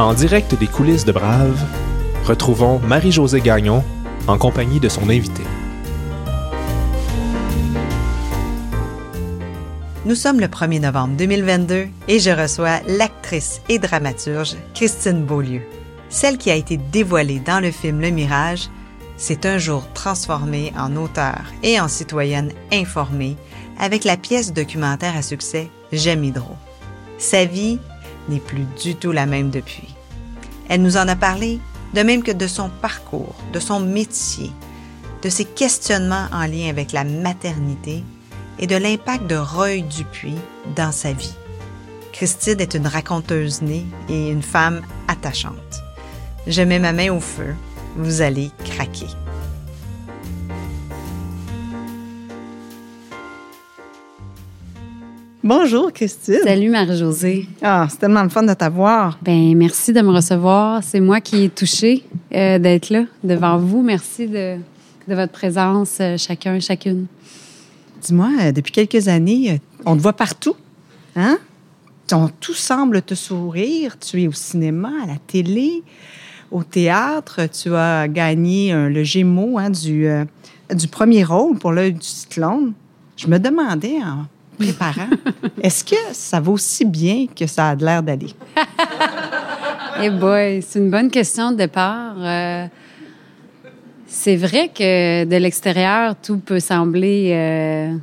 En direct des coulisses de Brave, retrouvons Marie-Josée Gagnon en compagnie de son invité. Nous sommes le 1er novembre 2022 et je reçois l'actrice et dramaturge Christine Beaulieu. Celle qui a été dévoilée dans le film Le Mirage s'est un jour transformée en auteure et en citoyenne informée avec la pièce documentaire à succès J'aime Hydro. Sa vie n'est plus du tout la même depuis. Elle nous en a parlé, de même que de son parcours, de son métier, de ses questionnements en lien avec la maternité et de l'impact de Roy Dupuis dans sa vie. Christine est une raconteuse née et une femme attachante. Je mets ma main au feu, vous allez craquer. Bonjour Christine. Salut Marie-Josée. Ah, c'est tellement le fun de t'avoir. Ben merci de me recevoir. C'est moi qui ai touché euh, d'être là devant vous. Merci de, de votre présence, euh, chacun, chacune. Dis-moi, euh, depuis quelques années, on te voit partout, hein? tout semble te sourire. Tu es au cinéma, à la télé, au théâtre. Tu as gagné le Gémeaux hein, du, du premier rôle pour l'œil du cyclone. Je me demandais en préparant, est-ce que ça va aussi bien que ça a l'air d'aller? Eh boy, c'est une bonne question de départ. Euh, c'est vrai que de l'extérieur, tout peut sembler euh,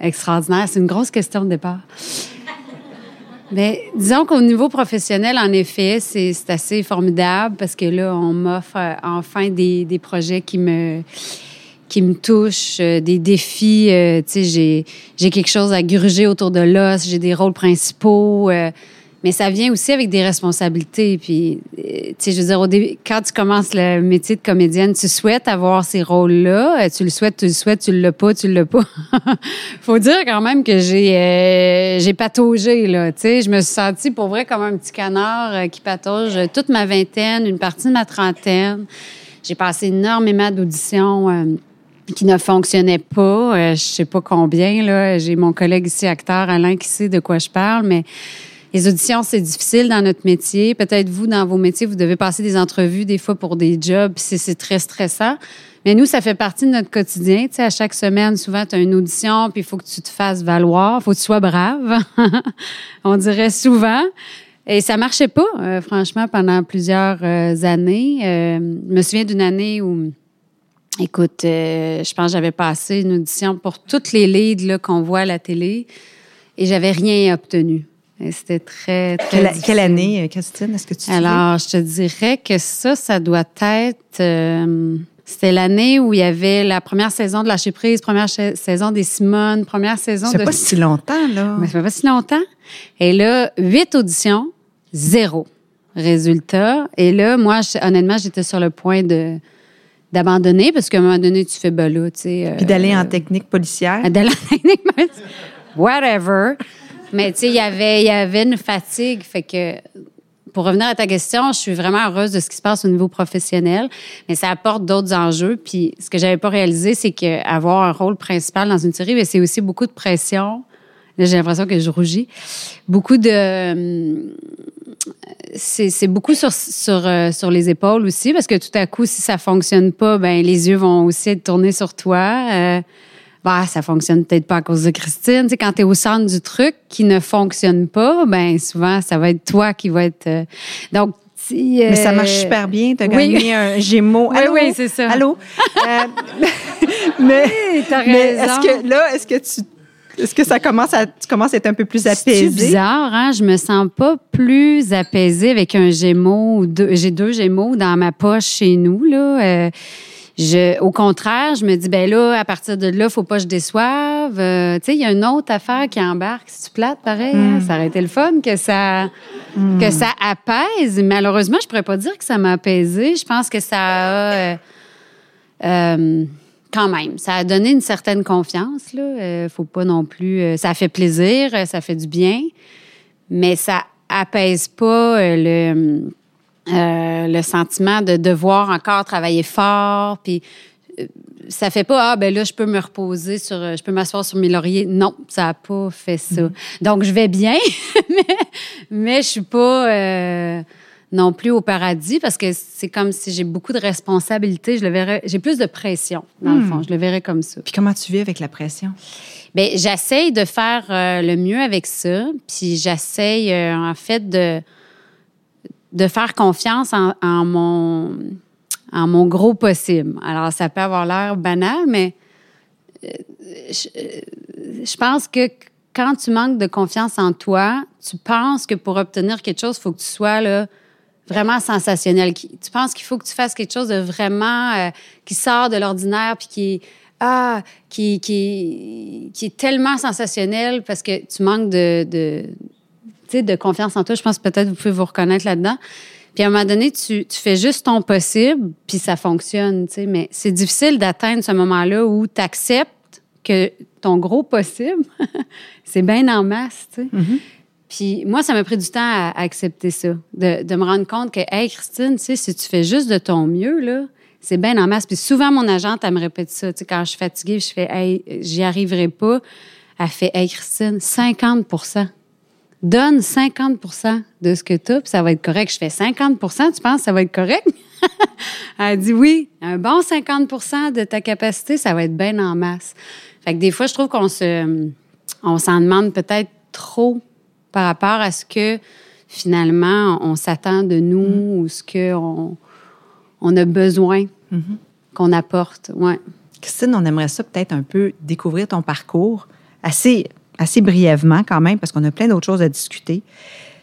extraordinaire. C'est une grosse question de départ. Mais disons qu'au niveau professionnel, en effet, c'est assez formidable parce que là, on m'offre euh, enfin des, des, projets qui me qui me touchent, euh, des défis. tu sais, j'ai quelque chose à gruger autour de l'os, j'ai des rôles principaux mais ça vient aussi avec des responsabilités. Puis, euh, tu sais, je veux dire, au début, quand tu commences le métier de comédienne, tu souhaites avoir ces rôles-là. Euh, tu le souhaites, tu le souhaites, tu l'as pas, tu l'as pas. Faut dire quand même que j'ai euh, pataugé, là. Tu sais, je me suis sentie pour vrai comme un petit canard qui patauge toute ma vingtaine, une partie de ma trentaine. J'ai passé énormément d'auditions. Qui ne fonctionnaient pas. je sais pas combien, là. J'ai mon collègue ici, acteur, Alain, qui sait de quoi je parle, mais les auditions, c'est difficile dans notre métier. Peut-être vous, dans vos métiers, vous devez passer des entrevues des fois pour des jobs, c'est très stressant. Mais nous, ça fait partie de notre quotidien. Tu sais, à chaque semaine, souvent, tu as une audition, puis il faut que tu te fasses valoir, faut que tu sois brave. On dirait souvent. Et ça marchait pas, euh, franchement, pendant plusieurs euh, années. Euh, je me souviens d'une année où, écoute, je pense que j'avais passé une audition pour toutes les leads qu'on voit à la télé et j'avais rien obtenu. C'était très, très. Quelle, année, euh, Christine, est-ce que tu Alors, je te dirais que ça, ça doit être. Euh, c'était l'année où il y avait la première saison de Lâcher prise, première saison des Simone, première saison de. C'est pas si longtemps, là. Mais ça fait pas si longtemps. Et là, huit auditions, zéro résultat. Et là, moi, honnêtement, j'étais sur le point de d'abandonner parce qu'à un moment donné, tu fais ben là, tu sais. Puis d'aller en euh, technique policière. D'aller en technique policière. Whatever. Mais tu sais, il y avait, y avait une fatigue. Fait que, pour revenir à ta question, je suis vraiment heureuse de ce qui se passe au niveau professionnel, mais ça apporte d'autres enjeux. Puis ce que j'avais pas réalisé, c'est qu'avoir un rôle principal dans une série, c'est aussi beaucoup de pression. J'ai l'impression que je rougis. Beaucoup de c'est beaucoup sur, sur, euh, sur les épaules aussi, parce que tout à coup, si ça fonctionne pas, ben les yeux vont aussi être tournés sur toi. Euh, bah, ça fonctionne peut-être pas à cause de Christine. Tu sais, quand tu es au centre du truc qui ne fonctionne pas, ben souvent, ça va être toi qui va être. Euh, donc, mais ça marche euh, super bien. Tu as gagné un Gémeaux. Allô? Oui, oui, c'est ça. Allô? Euh, mais, mais est-ce que là, est-ce que tu est-ce que ça commence à, tu commences à être un peu plus apaisée? C'est bizarre, hein? Je me sens pas plus apaisée avec un Gémeaux. J'ai deux Gémeaux dans ma poche chez nous, là. Je, au contraire, je me dis, ben là, à partir de là, faut pas que je déçoive. Euh, tu sais, il y a une autre affaire qui embarque. Si tu plates, pareil, hein, hmm. ça aurait été le fun que ça, que hmm. ça apaise. Malheureusement, je pourrais pas dire que ça m'a apaisé. Je pense que ça a, euh, euh, quand même, ça a donné une certaine confiance. Là, faut pas non plus. ça fait plaisir, ça fait du bien, mais ça apaise pas le euh, le sentiment de devoir encore travailler fort, puis euh, ça fait pas ah ben là je peux me reposer sur je peux m'asseoir sur mes lauriers non ça a pas fait ça mm-hmm. donc je vais bien mais mais je suis pas euh, non plus au paradis parce que c'est comme si j'ai beaucoup de responsabilités. Je le verrais, j'ai plus de pression, dans le Hmm. fond. Je le verrais comme ça. Puis comment tu vis avec la pression? Bien, j'essaye de faire euh, le mieux avec ça. Puis j'essaye, euh, en fait, de, de faire confiance en, en mon, en mon gros possible. Alors, ça peut avoir l'air banal, mais euh, je, je pense que quand tu manques de confiance en toi, tu penses que pour obtenir quelque chose, il faut que tu sois là, vraiment sensationnel. Tu penses qu'il faut que tu fasses quelque chose de vraiment euh, qui sort de l'ordinaire puis qui ah qui, qui qui est tellement sensationnel parce que tu manques de, de de confiance en toi. Je pense que peut-être vous pouvez vous reconnaître là-dedans. Puis à un moment donné, tu, fais juste ton possible, puis ça fonctionne. Mais c'est difficile d'atteindre ce moment-là où tu acceptes que ton gros possible, c'est bien en masse, sais. Puis moi, ça m'a pris du temps à, accepter ça, de, de me rendre compte que, hey, Christine, tu sais, si tu fais juste de ton mieux, là, c'est bien en masse. Puis souvent, mon agente, elle me répète ça. Tu sais, quand je suis fatiguée, je fais, hey, j'y arriverai pas. Elle fait, hey, Christine, 50% Donne 50% de ce que tu as, puis ça va être correct. Je fais 50% tu penses que ça va être correct? Elle dit oui, un bon 50% de ta capacité, ça va être bien en masse. Fait que des fois, je trouve qu'on se, on s'en demande peut-être trop par rapport à ce que finalement on s'attend de nous ou ce qu'on on a besoin qu'on apporte. Ouais. Christine, on aimerait ça peut-être un peu découvrir ton parcours assez, assez brièvement quand même, parce qu'on a plein d'autres choses à discuter.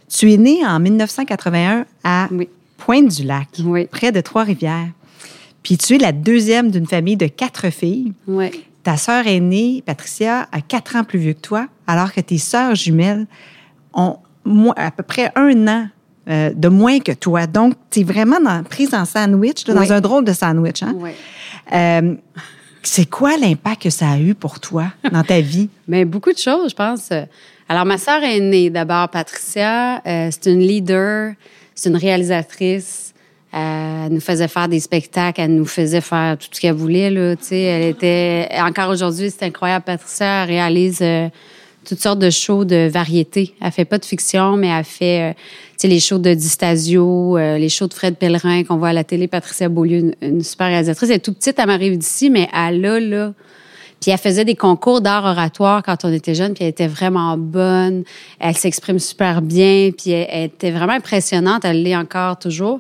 Tu es née en 1981 à Oui. Pointe-du-Lac, Oui. près de Trois-Rivières. Puis tu es la deuxième d'une famille de quatre filles. Ta sœur aînée, Patricia, a quatre ans plus vieux que toi, alors que tes sœurs jumelles ont à peu près un an euh, de moins que toi. Donc, tu es vraiment dans, prise en sandwich, là, Oui. dans un drôle de sandwich. Hein? Euh, c'est quoi l'impact que ça a eu pour toi dans ta vie? Mais beaucoup de choses, je pense. Alors, ma sœur est née d'abord, Patricia. euh, c'est une leader, c'est une réalisatrice. Elle nous faisait faire des spectacles, elle nous faisait faire tout ce qu'elle voulait. Là, tu sais. elle était encore aujourd'hui, c'est incroyable. Patricia réalise toutes sortes de shows de variété. Elle fait pas de fiction, mais elle fait euh, les shows de Distasio, euh, les shows de Fred Pellerin qu'on voit à la télé. Patricia Beaulieu, une, super réalisatrice. Elle est tout petite, elle m'arrive d'ici, mais elle a là puis elle faisait des concours d'art oratoire quand on était jeune, puis elle était vraiment bonne. Elle s'exprime super bien, puis elle était vraiment impressionnante. Elle l'est encore toujours.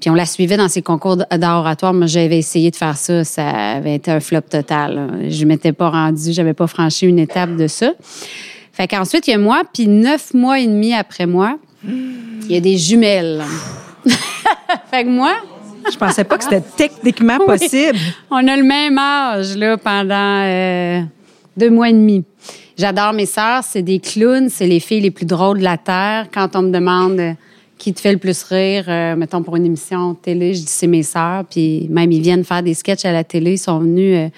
Puis on la suivait dans ses concours d'art oratoire. Moi, j'avais essayé de faire ça. Ça avait été un flop total. Je m'étais pas rendue, j'avais pas franchi une étape de ça. Fait qu'ensuite, il y a moi, puis neuf mois et demi après moi, il y a des jumelles. fait que moi, Je pensais pas que c'était techniquement Oui. possible. on a le même âge là, pendant euh, deux mois et demi. J'adore mes sœurs, c'est des clowns, c'est les filles les plus drôles de la Terre. Quand on me demande qui te fait le plus rire, euh, mettons pour une émission télé, je dis c'est mes sœurs. Puis même, ils viennent faire des sketchs à la télé, ils sont venus euh,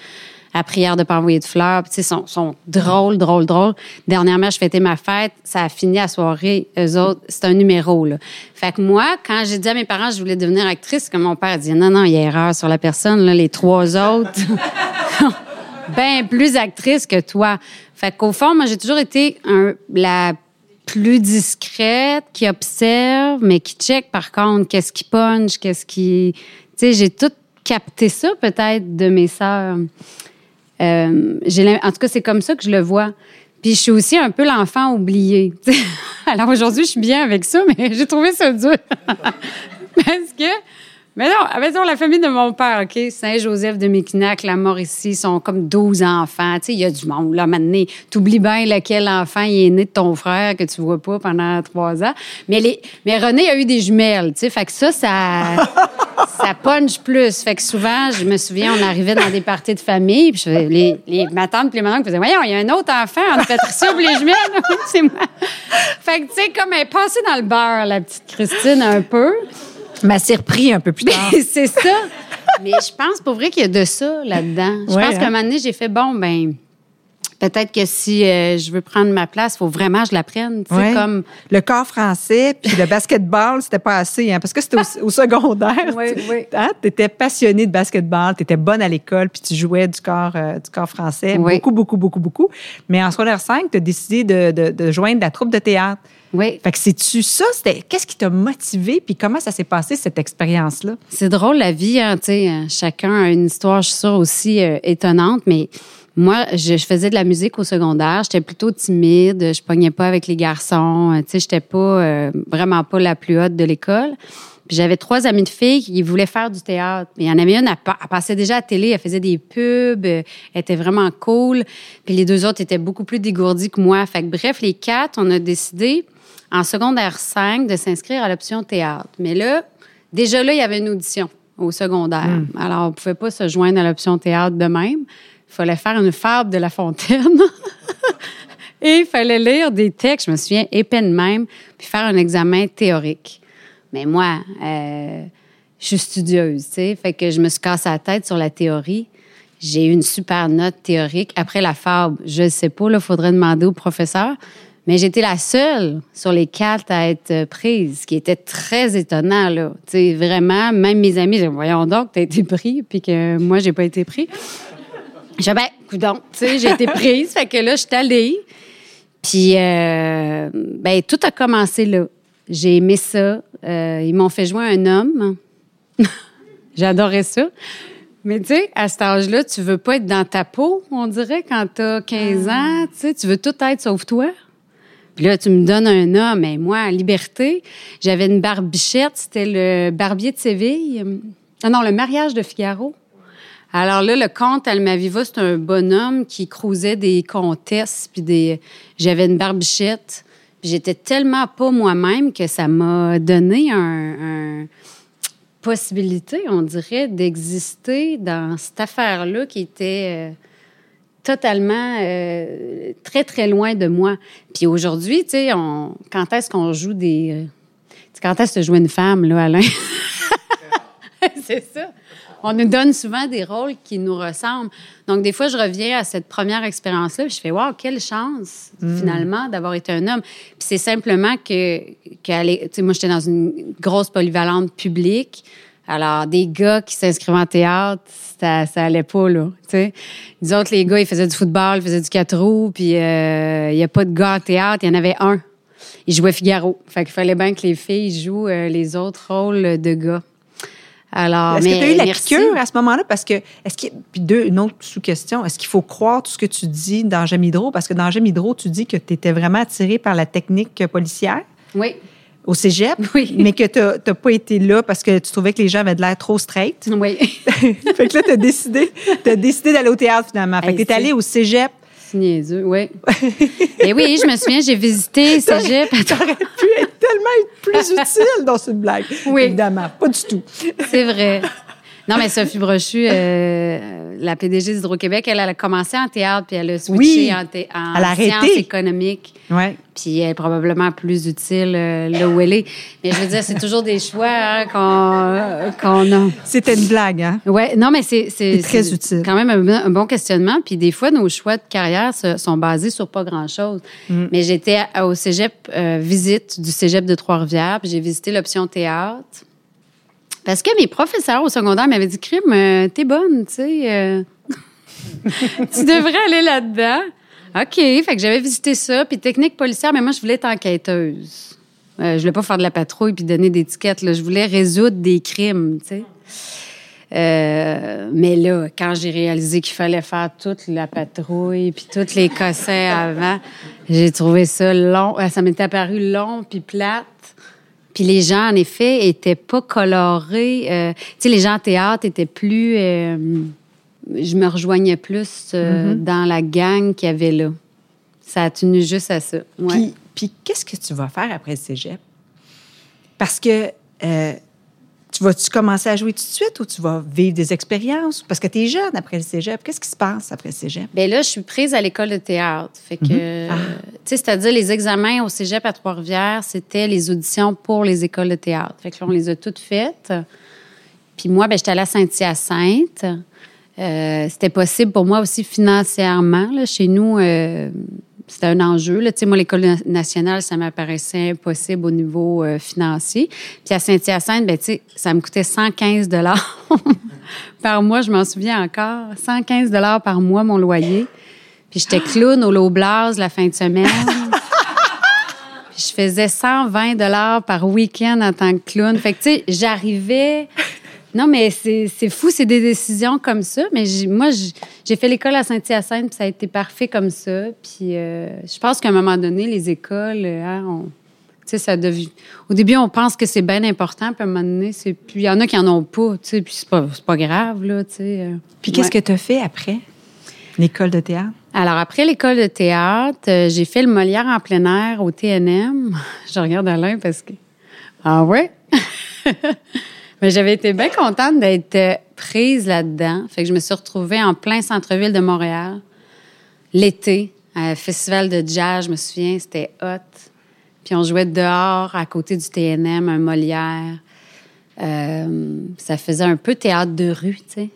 à prière de pas envoyer de fleurs. Puis, tu sais, ils sont, sont drôles, drôles, drôles. Dernièrement, je fêtais ma fête, ça a fini à soirée. Eux autres, c'est un numéro, là. Fait que moi, quand j'ai dit à mes parents je voulais devenir actrice, comme mon père dit, non, non, il y a erreur sur la personne, là, les trois autres. bien plus actrice que toi. Fait qu'au fond, moi, j'ai toujours été un- la plus discrète, qui observe, mais qui check, par contre, qu'est-ce qui punch, qu'est-ce qui... Tu sais, j'ai tout capté ça, peut-être, de mes sœurs. Euh, en tout cas, c'est comme ça que je le vois. Puis je suis aussi un peu l'enfant oublié. Alors aujourd'hui, je suis bien avec ça, mais j'ai trouvé ça dur. Parce que, mais non, mettons la famille de mon père, OK? Saint-Joseph de Méquinac, la Mauricie, ils sont comme 12 enfants. Tu sais, il y a du monde, là, maintenant. T'oublies bien lequel enfant il est né de ton frère que tu vois pas pendant trois ans. Mais, les, mais René a eu des jumelles, tu sais. Fait que ça, ça, ça punch plus. Fait que souvent, je me souviens, on arrivait dans des parties de famille, puis je les, les, ma tante et les mamans faisaient Voyons, il y a un autre enfant entre Patricia et les jumelles. C'est moi. Fait que, tu sais, comme elle est passée dans le beurre, la petite Christine, un peu. M'a surpris un peu plus tard. c'est ça. Mais je pense pour vrai qu'il y a de ça là-dedans. Je Ouais, pense hein? qu'à un moment donné, j'ai fait bon, ben, peut-être que si euh, je veux prendre ma place, il faut vraiment que je la prenne. Ouais. comme. Le corps français, puis le basketball, c'était pas assez, hein, parce que c'était au, au secondaire. Oui, tu oui. tu étais passionné de basketball, tu étais bonne à l'école, puis tu jouais du corps, euh, du corps français. Oui. Beaucoup, beaucoup, beaucoup, beaucoup. Mais en secondaire 5, tu as décidé de, de- de joindre la troupe de théâtre. Oui. Fait que c'est-tu ça? C'était, qu'est-ce qui t'a motivé, puis comment ça s'est passé, cette expérience-là? C'est drôle, la vie, hein, tu sais, euh, chacun a une histoire, je suis sûre, aussi euh, étonnante, mais moi, je, je faisais de la musique au secondaire, j'étais plutôt timide, je pognais pas avec les garçons, euh, tu sais, j'étais pas, euh, vraiment pas la plus haute de l'école. Puis j'avais trois amies de filles qui voulaient faire du théâtre. Mais il y en avait une, elle, elle passait déjà à la télé, elle faisait des pubs, euh, elle était vraiment cool. Puis les deux autres étaient beaucoup plus dégourdis que moi. Fait que bref, les quatre, on a décidé en secondaire 5 de s'inscrire à l'option théâtre. Mais là, déjà là, il y avait une audition au secondaire. Alors, on pouvait pas se joindre à l'option théâtre de même. Il fallait faire une fable de La Fontaine. Et il fallait lire des textes, je me souviens, épais de même, puis faire un examen théorique. Mais moi, euh, je suis studieuse, tu sais, fait que je me suis cassé la tête sur la théorie. J'ai eu une super note théorique. Après la fable, je sais pas, là, faudrait demander au professeur. Mais j'étais la seule sur les quatre à être prise, ce qui était très étonnant, là. Tu sais, vraiment, même mes amis, voyons donc, t'as été pris, puis que moi, j'ai pas été pris. J'ai ben, coudonc, tu sais, j'ai été prise, fait que là, je suis allée. Puis, euh, ben, tout a commencé là. J'ai aimé ça. Euh, ils m'ont fait jouer un homme. J'adorais ça. Mais tu sais, à cet âge-là, tu veux pas être dans ta peau, on dirait, quand t'as 15 ans. Tu sais, tu veux tout être sauf toi. Puis là, tu me donnes un homme. Mais moi, en liberté, j'avais une barbichette. C'était le barbier de Séville. Ah non, le mariage de Figaro. Alors là, le comte Almaviva, c'est un bonhomme qui crousait des comtesses, puis des... J'avais une barbichette. J'étais tellement pas moi-même que ça m'a donné un, un- possibilité, on dirait, d'exister dans cette affaire-là qui était euh, totalement euh, très, très loin de moi. Puis aujourd'hui, tu sais, quand est-ce qu'on joue des... euh, tu sais, Quand est-ce que tu joues une femme, là, Alain? C'est ça. On nous donne souvent des rôles qui nous ressemblent. Donc, des fois, je reviens à cette première expérience-là, je fais, waouh, quelle chance, finalement, d'avoir été un homme. Puis c'est simplement que, l'é- tu sais, moi, j'étais dans une grosse polyvalente publique. Alors, des gars qui s'inscrivaient en théâtre, ça, ça allait pas, là, tu sais. Les autres, les gars, ils faisaient du football, ils faisaient du quatre roues, puis euh, il y a pas de gars en théâtre, il y en avait un. Il jouait Figaro. Fait qu'il fallait bien que les filles jouent euh, les autres rôles de gars. Alors, Est-ce que tu as eu la merci. piqûre à ce moment-là? Parce que, est-ce qu'il puis deux, une autre sous-question, est-ce qu'il faut croire tout ce que tu dis dans J'aime Hydro? Parce que dans J'aime Hydro, tu dis que tu étais vraiment attiré par la technique policière Oui, au cégep, Oui. mais que tu n'as pas été là parce que tu trouvais que les gens avaient de l'air trop straight. oui. fait que là, tu as décidé, décidé d'aller au théâtre finalement. Fait que tu es allé c'est- au cégep. C'est niaiseux, oui. Et oui, je me souviens, j'ai visité Cégep. Tu aurais pu être tellement plus utile dans cette blague. Oui. Évidemment, pas du tout. C'est vrai. Non, mais Sophie Brochu, euh, la PDG d'Hydro-Québec, elle, elle a commencé en théâtre, puis elle a switché Oui. en, en Elle a sciences économiques. Ouais. Puis elle est probablement plus utile euh, là où elle est. Mais je veux dire, c'est toujours des choix hein, qu'on qu'on a. C'était une blague, hein? Ouais, non, mais c'est c'est- C'est très utile. Quand même un, bon- un bon questionnement. Puis des fois, nos choix de carrière se- sont basés sur pas grand-chose. Mm. Mais j'étais au cégep, euh, visite du cégep de Trois-Rivières, puis j'ai visité l'option théâtre. Parce que mes professeurs au secondaire m'avaient dit, Crime, euh, t'es bonne, tu sais. euh, tu devrais aller là-dedans. OK. Fait que j'avais visité ça. Puis technique policière, mais moi, je voulais être enquêteuse. Euh, je voulais pas faire de la patrouille puis donner des tickets. Là. Je voulais résoudre des crimes, tu sais. Euh, mais là, quand j'ai réalisé qu'il fallait faire toute la patrouille puis tous les cossins avant, j'ai trouvé ça long. Ça m'est apparu long puis plate. Puis les gens, en effet, étaient pas colorés. Euh, tu sais, les gens en théâtre étaient plus... euh, je me rejoignais plus euh, dans la gang qu'il y avait là. Ça a tenu juste à ça. Ouais. Puis, puis qu'est-ce que tu vas faire après le cégep? Parce que tu vas-tu commencer à jouer tout de suite ou tu vas vivre des expériences? Parce que tu es jeune après le cégep. Qu'est-ce qui se passe après le cégep? Bien là, je suis prise à l'école de théâtre. Fait que, euh, tu sais, c'est-à-dire les examens au cégep à Trois-Rivières, c'était les auditions pour les écoles de théâtre. Fait que là, on les a toutes faites. Puis moi, ben, j'étais allée à Saint-Hyacinthe. Euh, c'était possible pour moi aussi financièrement. Là, chez nous, euh, c'était un enjeu. Là. Moi, l'École nationale, ça m'apparaissait impossible au niveau euh, financier. Puis à Saint-Hyacinthe, ben, ça me coûtait 115 par mois, je m'en souviens encore. 115 par mois, mon loyer. Puis j'étais clown au Low la fin de semaine. Puis je faisais 120 par week-end en tant que clown. Fait que, tu sais, j'arrivais non, mais c'est fou, c'est des décisions comme ça. Mais moi, j'ai fait l'école à Saint-Hyacinthe, puis ça a été parfait comme ça. Puis euh, je pense qu'à un moment donné, les écoles, euh, hein, ça devient... Au début, on pense que c'est bien important, puis à un moment donné, c'est puis il y en a qui en ont pas, tu sais, puis c'est pas, pas grave, là, tu sais. Euh. puis qu'est-ce que tu as fait après l'école de théâtre? Alors, après l'école de théâtre, j'ai fait le Molière en plein air au TNM. Je regarde Alain parce que... Ah ouais? Mais j'avais été bien contente d'être euh, prise là-dedans. Fait que je me suis retrouvée en plein centre-ville de Montréal, l'été, à un festival de jazz, je me souviens, c'était hot. Puis on jouait dehors, à côté du TNM, un Molière. Euh, ça faisait un peu théâtre de rue, tu sais.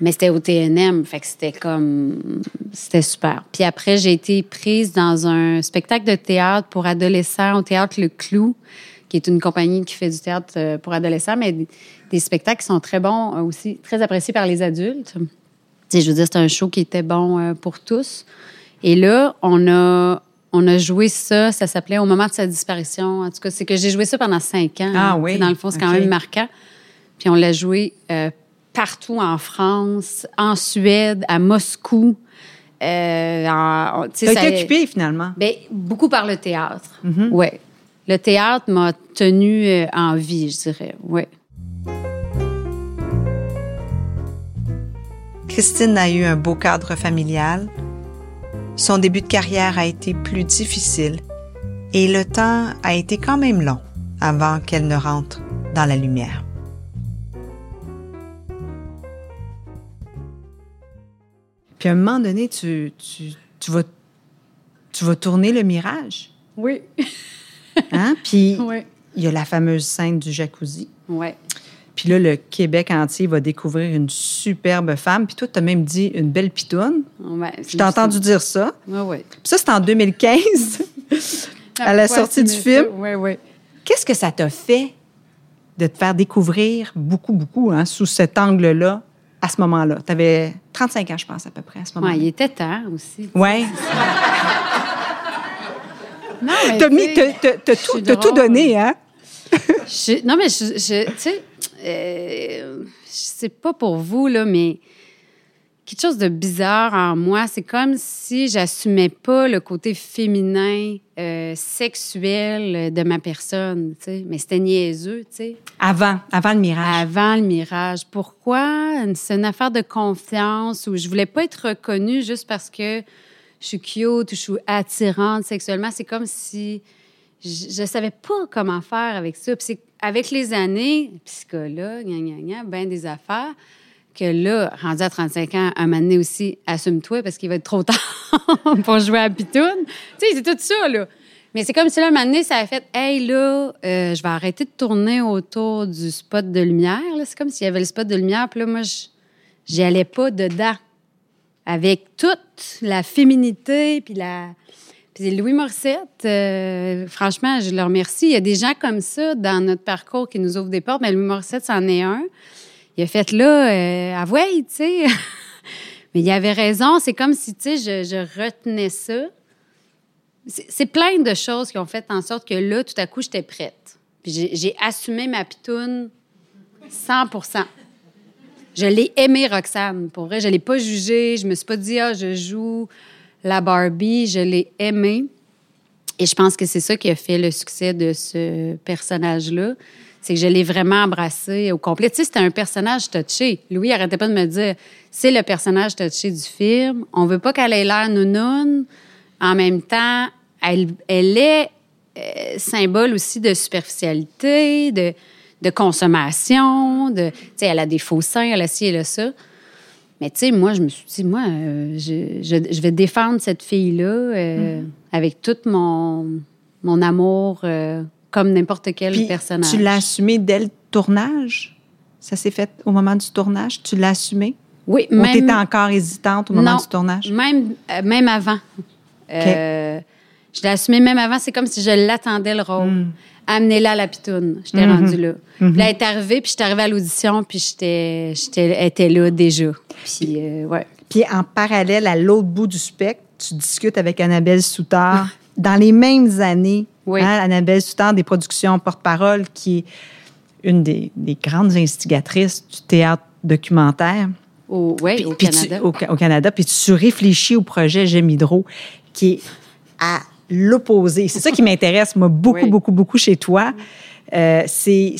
Mais c'était au TNM, fait que c'était comme... C'était super. Puis après, j'ai été prise dans un spectacle de théâtre pour adolescents au Théâtre Le Clou, qui est une compagnie qui fait du théâtre euh, pour adolescents, mais des, spectacles qui sont très bons euh, aussi, très appréciés par les adultes. je veux dire, c'est un show qui était bon euh, pour tous. Et là, on a, on a joué ça, ça s'appelait Au moment de sa disparition. En tout cas, c'est que j'ai joué ça pendant cinq ans. Ah oui. Dans le fond, c'est quand même marquant. Puis on l'a joué partout en France, en Suède, à Moscou. Euh, été occupé finalement? Bien, beaucoup par le théâtre. Mm-hmm. Oui le théâtre m'a tenu euh, en vie, je dirais. Oui. Christine a eu un beau cadre familial. Son début de carrière a été plus difficile et le temps a été quand même long avant qu'elle ne rentre dans la lumière. Puis à un moment donné, tu, tu, tu, vas, tu vas tourner le mirage? Oui. Hein? Puis il y a la fameuse scène du jacuzzi. Puis là, le Québec entier va découvrir une superbe femme. Puis toi, tu as même dit une belle pitoune. Ouais, Je t'ai entendu dire ça. Oui, oui. Puis ça, c'est en 2015, à la sortie du film. Oui, oui. Qu'est-ce que ça t'a fait de te faire découvrir beaucoup, beaucoup, hein, sous cet angle-là, à ce moment-là? Tu avais 35 ans, je pense, à peu près, à ce moment-là. Oui, il était temps aussi. Oui. Non, mais t'as, tout, tout donné, hein? non, mais je, tu sais, euh, c'est pas pour vous, là, mais quelque chose de bizarre en moi. C'est comme si j'assumais pas le côté féminin, euh, sexuel de ma personne, tu sais. Mais c'était niaiseux, tu sais. Avant, avant le mirage. Avant le mirage. Pourquoi? C'est une affaire de confiance où je voulais pas être reconnue juste parce que je suis cute, je suis attirante sexuellement. C'est comme si je ne savais pas comment faire avec ça. Puis avec les années, psychologue, gna, gna, gna, ben des affaires, que là, rendu à 35 ans, un moment donné aussi, assume-toi parce qu'il va être trop tard pour jouer à Pitoune. Tu sais, c'est tout ça, là. Mais c'est comme si là, un moment donné, ça a fait Hey, là, euh, je vais arrêter de tourner autour du spot de lumière. C'est comme s'il y avait le spot de lumière, puis là, moi, j'y allais pas dedans avec toute la féminité, puis la... Puis Louis Morissette, euh, franchement, je le remercie. Il y a des gens comme ça dans notre parcours qui nous ouvrent des portes, mais Louis Morissette, c'en est un. Il a fait là, euh, avouez, tu sais. mais il avait raison. C'est comme si, tu sais, je, je retenais ça. C'est plein de choses qui ont fait en sorte que là, tout à coup, j'étais prête. J'ai assumé ma pitoune 100 je l'ai aimé, Roxane. Pour vrai, je l'ai pas jugée. Je me suis pas dit, ah, je joue la Barbie. Je l'ai aimée. Et je pense que c'est ça qui a fait le succès de ce personnage-là. C'est que je l'ai vraiment embrassé au complet. Tu sais, c'était un personnage touché. Louis arrêtait pas de me dire, c'est le personnage touché du film. On veut pas qu'elle ait l'air nounoune. En même temps, elle, est euh, symbole aussi de superficialité, de de consommation, de, tu sais, elle a des faux seins, elle a ci, elle a ça. Mais tu sais, moi, je me suis dit, moi, euh, je, je, vais défendre cette fille-là euh, mm-hmm. avec tout mon, mon amour, euh, comme n'importe quel personnage. Tu l'as assumé dès le tournage? Ça s'est fait au moment du tournage? Tu l'as assumé? Oui, Ou même... t'étais encore hésitante au moment Non, du tournage? Même, même avant. Je l'ai assumé même avant. C'est comme si je l'attendais, le rôle. Hmm. Amenez-la à la pitoune. J'étais Mhm. rendue là. Puis là, elle est arrivée, puis j'étais arrivée à l'audition, puis j'étais, j'étais, elle était là déjà. Puis, euh, ouais. Puis en parallèle, à l'autre bout du spectre, tu discutes avec Annabelle Soutard. Dans les mêmes années, Oui. hein, Annabelle Soutard des productions Porte-Parole, qui est une des, des grandes instigatrices du théâtre documentaire. Au, ouais, Puis- au puis tu- Canada. au, Ca- au Canada. Puis tu réfléchis au projet J'aime Hydro, qui est à l'opposé. C'est ça qui m'intéresse, moi, beaucoup, Oui. beaucoup, beaucoup chez toi. Euh, c'est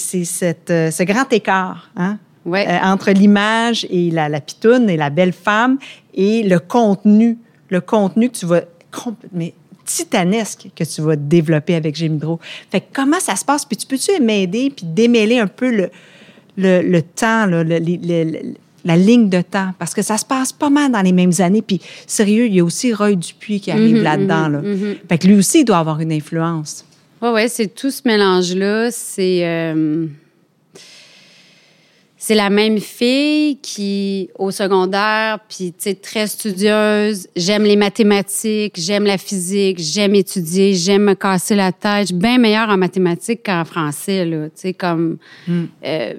euh, ce grand écart hein, euh, entre l'image et la, la pitoune et la belle femme et le contenu, le contenu que tu vas mais titanesque que tu vas développer avec Hydro. Fait que comment ça se passe? Puis tu peux-tu m'aider puis démêler un peu le, le, le temps, là, le- le- le- le- la ligne de temps, parce que ça se passe pas mal dans les mêmes années. Puis, sérieux, il y a aussi Roy Dupuis qui arrive Mhm, là-dedans. mhm, là. mhm. Fait que lui aussi, il doit avoir une influence. Oui, ouais, c'est tout ce mélange-là. C'est. euh, c'est la même fille qui, au secondaire, puis, tu sais, très studieuse, j'aime les mathématiques, j'aime la physique, j'aime étudier, j'aime me casser la tête. Je suis bien meilleure en mathématiques qu'en français, là. Tu sais, comme. euh,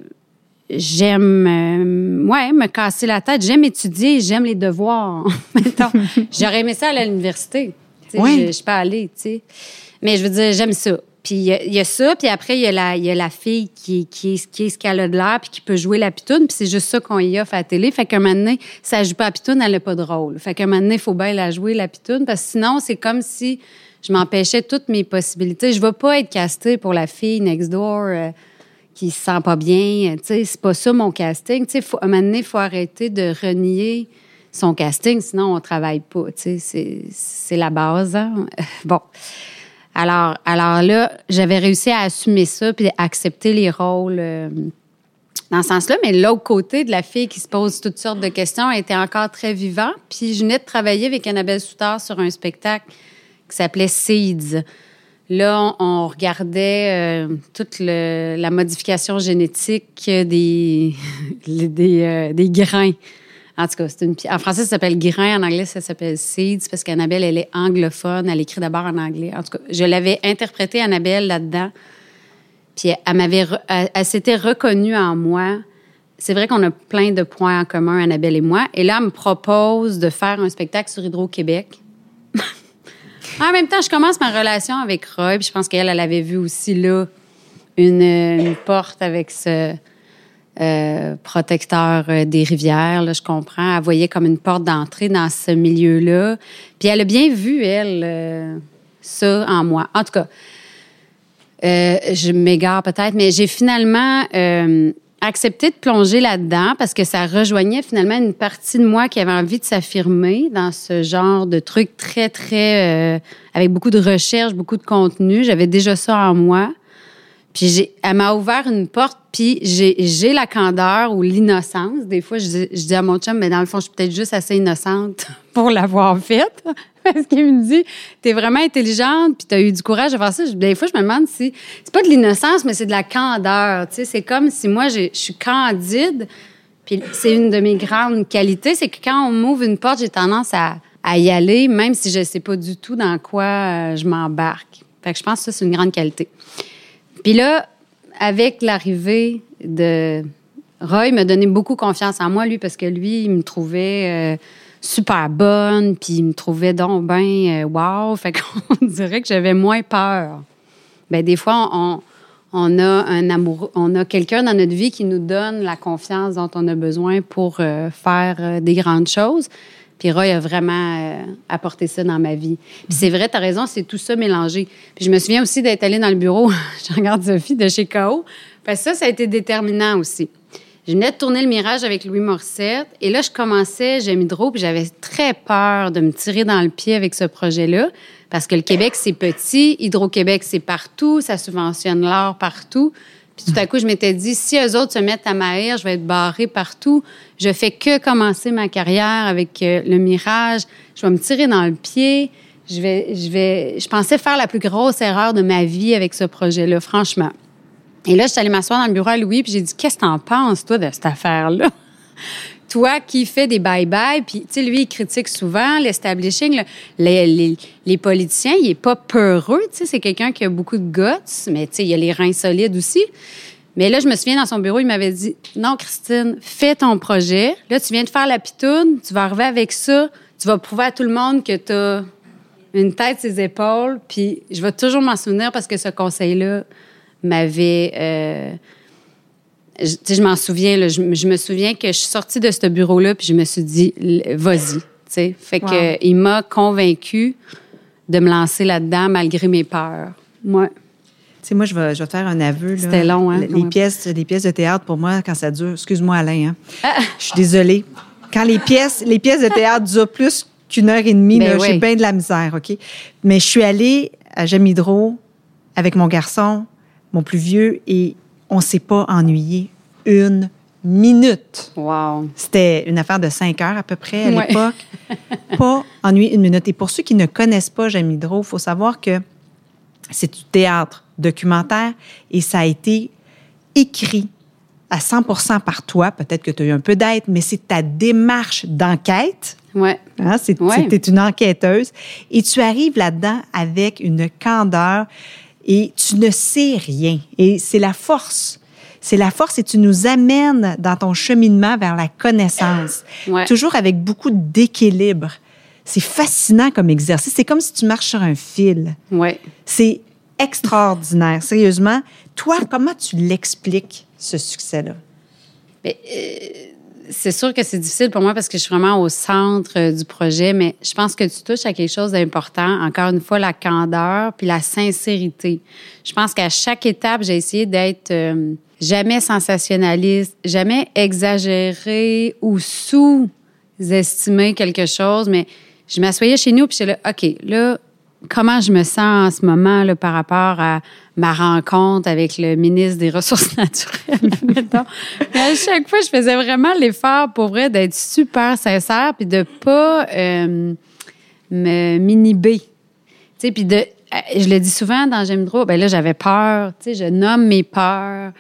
j'aime, euh, ouais, me casser la tête. J'aime étudier, j'aime les devoirs. J'aurais aimé ça à l'université. Ouais. Je, suis pas allée, tu sais. Mais je veux dire, j'aime ça. Puis il y, a- il y a ça, puis après, il y, a la- il y a la fille qui, qui, est, qui est ce qu'elle a de l'air, puis qui peut jouer la pitoune, puis c'est juste ça qu'on y offre à la télé. Fait qu'un moment donné, si elle joue pas à pitoune, elle n'a pas de rôle. Fait qu'un moment donné, il faut bien la jouer, la pitoune, parce que sinon, c'est comme si je m'empêchais toutes mes possibilités. Je veux pas être castée pour la fille next door euh, qui se sent pas bien. Tu sais, c'est pas ça mon casting. Tu sais, à un moment donné, il faut arrêter de renier son casting, sinon on travaille pas. Tu sais, c'est, c'est la base. hein. Bon. Alors, alors là, j'avais réussi à assumer ça puis à accepter les rôles euh, dans ce sens-là. Mais l'autre côté de la fille qui se pose toutes sortes de questions était encore très vivant. Puis je venais de travailler avec Annabelle Soutard sur un spectacle qui s'appelait Seeds. Là, on, regardait euh, toute la modification génétique des, euh, des grains. En tout cas, une, en français, ça s'appelle grain. En anglais, ça s'appelle seeds parce qu'Annabelle, elle est anglophone. Elle écrit d'abord en anglais. En tout cas, je l'avais interprétée, Annabelle, là-dedans. Puis elle, elle, elle s'était reconnue en moi. C'est vrai qu'on a plein de points en commun, Annabelle et moi. Et là, elle me propose de faire un spectacle sur Hydro-Québec. En même temps, je commence ma relation avec Roy, puis je pense qu'elle, elle avait vu aussi là une, porte avec ce euh, protecteur euh, des rivières, je comprends. Elle voyait comme une porte d'entrée dans ce milieu-là. Puis elle a bien vu, elle, euh, ça en moi. En tout cas, je m'égare peut-être, mais j'ai finalement accepté de plonger là-dedans parce que ça rejoignait finalement une partie de moi qui avait envie de s'affirmer dans ce genre de truc très, très... euh, avec beaucoup de recherche, beaucoup de contenu. J'avais déjà ça en moi. Puis j'ai, elle m'a ouvert une porte, puis j'ai, j'ai la candeur ou l'innocence. Des fois, je dis, je dis à mon chum, mais dans le fond, je suis peut-être juste assez innocente pour l'avoir faite. Parce qu'il me dit, t'es vraiment intelligente, puis t'as eu du courage de faire ça. Je- Des fois, je me demande si c'est pas de l'innocence, mais c'est de la candeur. C'est comme si moi, je suis candide. Puis c'est une de mes grandes qualités, c'est que quand on m'ouvre une porte, j'ai tendance à, y aller, même si je sais pas du tout dans quoi euh, je m'embarque. Fait que je pense que ça, c'est une grande qualité. Puis là, avec l'arrivée de Roy, m'a donné beaucoup confiance en moi, lui, parce que lui, il me trouvait euh, super bonne, puis il me trouvait donc euh, wow. Fait qu'on dirait que j'avais moins peur. Ben des fois, on, on a un amour, on a quelqu'un dans notre vie qui nous donne la confiance dont on a besoin pour euh, faire euh, des grandes choses. Puis Roy a vraiment apporté ça dans ma vie. Puis c'est vrai, tu as raison, c'est tout ça mélangé. Puis je me souviens aussi d'être allée dans le bureau, je regarde Sophie de chez KO, parce que ça, ça a été déterminant aussi. Je venais de tourner le Mirage avec Louis Morissette, et là, je commençais, j'aime Hydro, puis j'avais très peur de me tirer dans le pied avec ce projet-là, parce que le Québec, c'est petit, Hydro-Québec, c'est partout, ça subventionne l'art partout. Puis tout à coup, je m'étais dit, si eux autres se mettent à m'haïr, je vais être barrée partout. Je fais que commencer ma carrière avec euh, le Mirage. Je vais me tirer dans le pied. Je vais, je vais, je pensais faire la plus grosse erreur de ma vie avec ce projet-là, franchement. Et là, je suis allée m'asseoir dans le bureau à Louis, puis j'ai dit, qu'est-ce que t'en penses, toi, de cette affaire-là? toi qui fais des bye-bye, puis, tu sais, lui, il critique souvent l'establishing, le- les, les, les politiciens, il est pas peureux, tu sais, c'est quelqu'un qui a beaucoup de guts, mais, tu sais, il a les reins solides aussi. Mais là, je me souviens, dans son bureau, il m'avait dit, non, Christine, fais ton projet. Là, tu viens de faire la pitoune, tu vas arriver avec ça, tu vas prouver à tout le monde que tu as une tête, ses épaules, puis je vais toujours m'en souvenir parce que ce conseil-là m'avait... euh, je, tu sais, je m'en souviens, là, je, me- je me souviens que je suis sortie de ce bureau-là, puis je me suis dit, vas-y. tu sais. Fait Wow. que il m'a convaincu de me lancer là-dedans malgré mes peurs. Ouais. Tu sais, moi, je vais, je vais te faire un aveu. C'était long, hein? Les, pièces, les pièces de théâtre, pour moi, quand ça dure, excuse-moi, Alain, hein, Ah. je suis désolée. Quand les pièces, les pièces de théâtre durent plus qu'une heure et demie, Ben là, j'ai oui. bien de la misère, OK? Mais je suis allée à Jamidro avec mon garçon, mon plus vieux, et on s'est pas ennuyé une minute. Wow. C'était une affaire de cinq heures à peu près à Ouais. l'époque. pas ennuyé une minute. Et pour ceux qui ne connaissent pas Jamidro, il faut savoir que c'est du théâtre documentaire et ça a été écrit à 100% par toi. Peut-être que tu as eu un peu d'aide, mais c'est ta démarche d'enquête. Ouais. Hein, c'est, Ouais. une enquêteuse. Et tu arrives là-dedans avec une candeur et tu ne sais rien. Et c'est la force. C'est la force et tu nous amènes dans ton cheminement vers la connaissance. Ouais. Toujours avec beaucoup d'équilibre. C'est fascinant comme exercice. C'est comme si tu marches sur un fil. Ouais. C'est extraordinaire. Sérieusement, toi, comment tu l'expliques, ce succès-là? Euh, c'est sûr que c'est difficile pour moi parce que je suis vraiment au centre euh, du projet, mais je pense que tu touches à quelque chose d'important. Encore une fois, la candeur puis la sincérité. Je pense qu'à chaque étape, j'ai essayé d'être euh, jamais sensationnaliste, jamais exagéré ou sous-estimer quelque chose, mais je m'assoyais chez nous puis j'étais là, OK, là, comment je me sens en ce moment là, par rapport à ma rencontre avec le ministre des Ressources naturelles, mettons. Mais à chaque fois, je faisais vraiment l'effort pour vrai d'être super sincère puis de pas euh, me m'inhiber. Tu sais, puis de... euh, Je le dis souvent dans J'aime trop, ben là, j'avais peur. Tu sais, je nomme mes peurs.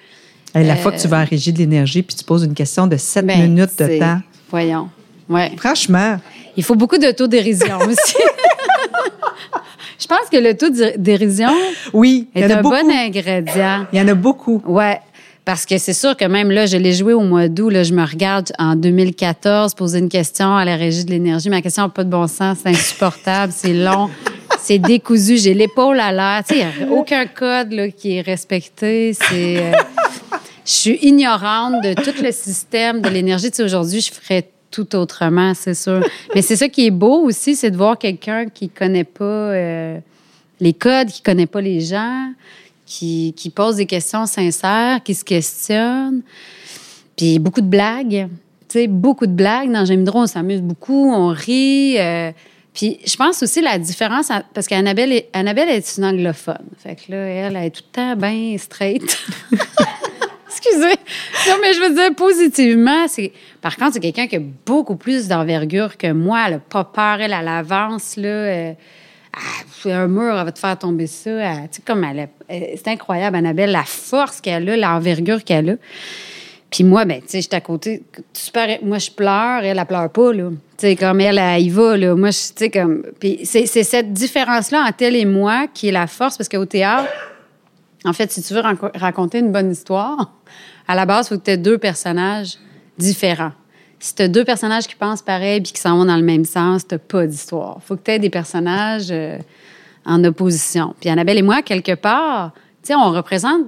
Hey, La fois que tu vas à Régie de l'énergie puis tu poses une question de 7 Euh, Ben, minutes de temps. Voyons. Ouais. Franchement, Il faut beaucoup d'autodérision aussi. Je pense que l'autodérision oui, il y est en a un bon ingrédient. Il y en a beaucoup. Ouais. Parce que c'est sûr que même là, je l'ai joué au mois d'août. Là, je me regarde en 2014 poser une question à la régie de l'énergie. Ma question n'a pas de bon sens. C'est insupportable. c'est long. C'est décousu. J'ai l'épaule à l'air. Tu sais, il n'y a aucun code là, qui est respecté. C'est. euh, je suis ignorante de tout le système de l'énergie. Tu sais, aujourd'hui, je ferais tout autrement, c'est sûr. Mais c'est ça qui est beau aussi, c'est de voir quelqu'un qui connaît pas euh, les codes, qui connaît pas les gens, qui, qui pose des questions sincères, qui se questionne. Puis beaucoup de blagues. Tu sais, beaucoup de blagues. Dans J'aime on s'amuse beaucoup, on rit. euh, puis je pense aussi la différence, parce qu'Annabelle est, Annabelle est une anglophone. Fait que là, elle, elle est tout le temps bien straight. Non, mais je veux dire positivement, c'est. Par contre, c'est quelqu'un qui a beaucoup plus d'envergure que moi. Elle n'a pas peur, elle, à l'avance, là. euh, ah, un mur, elle va te faire tomber ça. Elle- Tu sais, comme elle, elle- C'est incroyable, Annabelle, la force qu'elle a, l'envergure qu'elle a. Puis moi, ben, tu sais, j'étais à côté. Moi, je pleure, elle, elle pleure pas, là. Tu sais, comme elle, elle y va, là. Moi, tu sais, comme. Puis c'est cette différence-là entre elle et moi qui est la force, parce qu'au théâtre, en fait, si tu veux raconter une bonne histoire, à la base, il faut que tu aies deux personnages différents. Si tu as deux personnages qui pensent pareil puis qui s'en vont dans le même sens, tu pas d'histoire. Faut que tu aies des personnages euh, en opposition. Puis Annabelle et moi, quelque part, tu sais, on représente